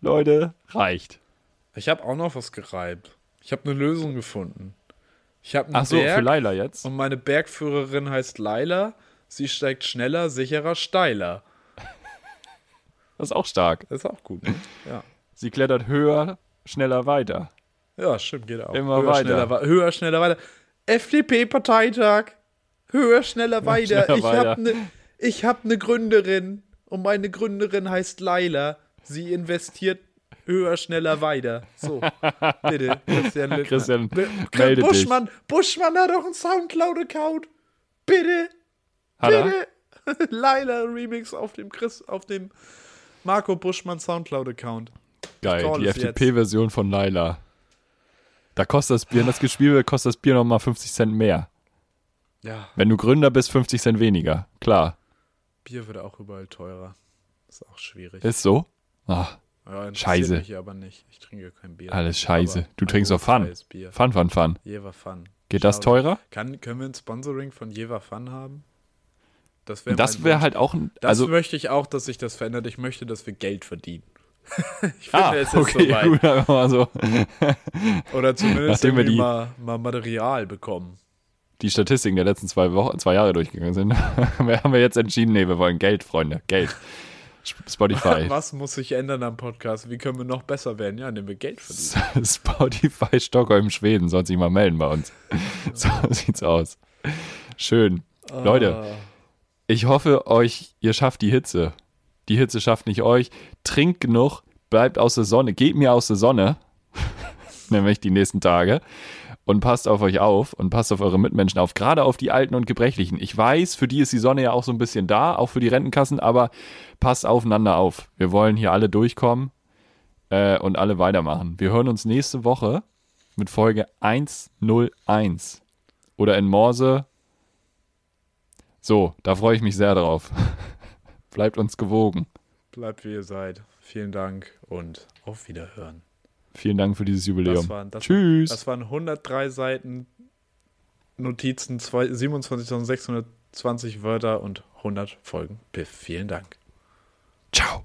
Leute, reicht. Ich habe auch noch was gereibt. Ich habe eine Lösung gefunden. Ich habe einen Ach so, Berg für Laila jetzt. und meine Bergführerin heißt Laila. Sie steigt schneller, sicherer, steiler. Das ist auch stark. Das ist auch gut. Ne? Ja. Sie klettert höher, schneller weiter. ja, stimmt, geht auch. Immer höher, weiter. Schneller, höher, schneller, weiter. FDP-Parteitag. Höher, schneller, weiter. schneller, ich habe eine ich hab ne Gründerin und meine Gründerin heißt Laila. Sie investiert höher, schneller, weiter. So, bitte, Christian Lindner. Christian, melde dich. Buschmann, Buschmann hat doch einen Soundcloud-Account. Bitte, Hat bitte. Laila Remix auf dem Chris, auf dem Marco Buschmann Soundcloud-Account. Geil, die. FDP-Version von Laila. Da kostet das Bier, wenn das gespielt wird, kostet das Bier nochmal 50 Cent mehr. Ja, Wenn du Gründer bist, 50 Cent weniger. Klar. Bier wird auch überall teurer. Ist auch schwierig. Ist so? Ach, Ja, Scheiße. Mich aber nicht. Ich trinke kein Bier. alles scheiße. Du trinkst doch Fun. Bier. Fun, fun, fun. Jever Fun. Geht das Schade. teurer? Kann, können wir ein Sponsoring von Jever Fun haben? Das wäre Das Wunsch. halt auch ein. Das Also, möchte ich auch, dass sich das verändert. Ich möchte, dass wir Geld verdienen. ich finde, ah, es ist okay, soweit. gut, mal so. Oder zumindest Nachdem wir die- mal, mal Material bekommen. Die Statistiken der letzten zwei Wochen, zwei Jahre durchgegangen sind, haben wir jetzt entschieden, nee, wir wollen Geld, Freunde. Geld. Sp- Spotify. Was muss sich ändern am Podcast? Wie können wir noch besser werden? Ja, indem wir Geld verdienen. Spotify Stockholm, Schweden, soll sich mal melden bei uns. So sieht's aus. Schön. Leute, Ah. ich hoffe, euch, ihr schafft die Hitze. Die Hitze schafft nicht euch. Trinkt genug, bleibt aus der Sonne, geht mir aus der Sonne, nämlich die nächsten Tage. Und passt auf euch auf und passt auf eure Mitmenschen auf, gerade auf die Alten und Gebrechlichen. Ich weiß, für die ist die Sonne ja auch so ein bisschen da, auch für die Rentenkassen, aber passt aufeinander auf. Wir wollen hier alle durchkommen äh, und alle weitermachen. Wir hören uns nächste Woche mit Folge 101 oder in Morse. So, da freue ich mich sehr drauf. Bleibt uns gewogen. Bleibt wie ihr seid. Vielen Dank und auf Wiederhören. Vielen Dank für dieses Jubiläum. Das waren, das Tschüss. Das waren 103 Seiten Notizen, zwei- 27.620 Wörter und 100 Folgen. Piff. Vielen Dank. Ciao.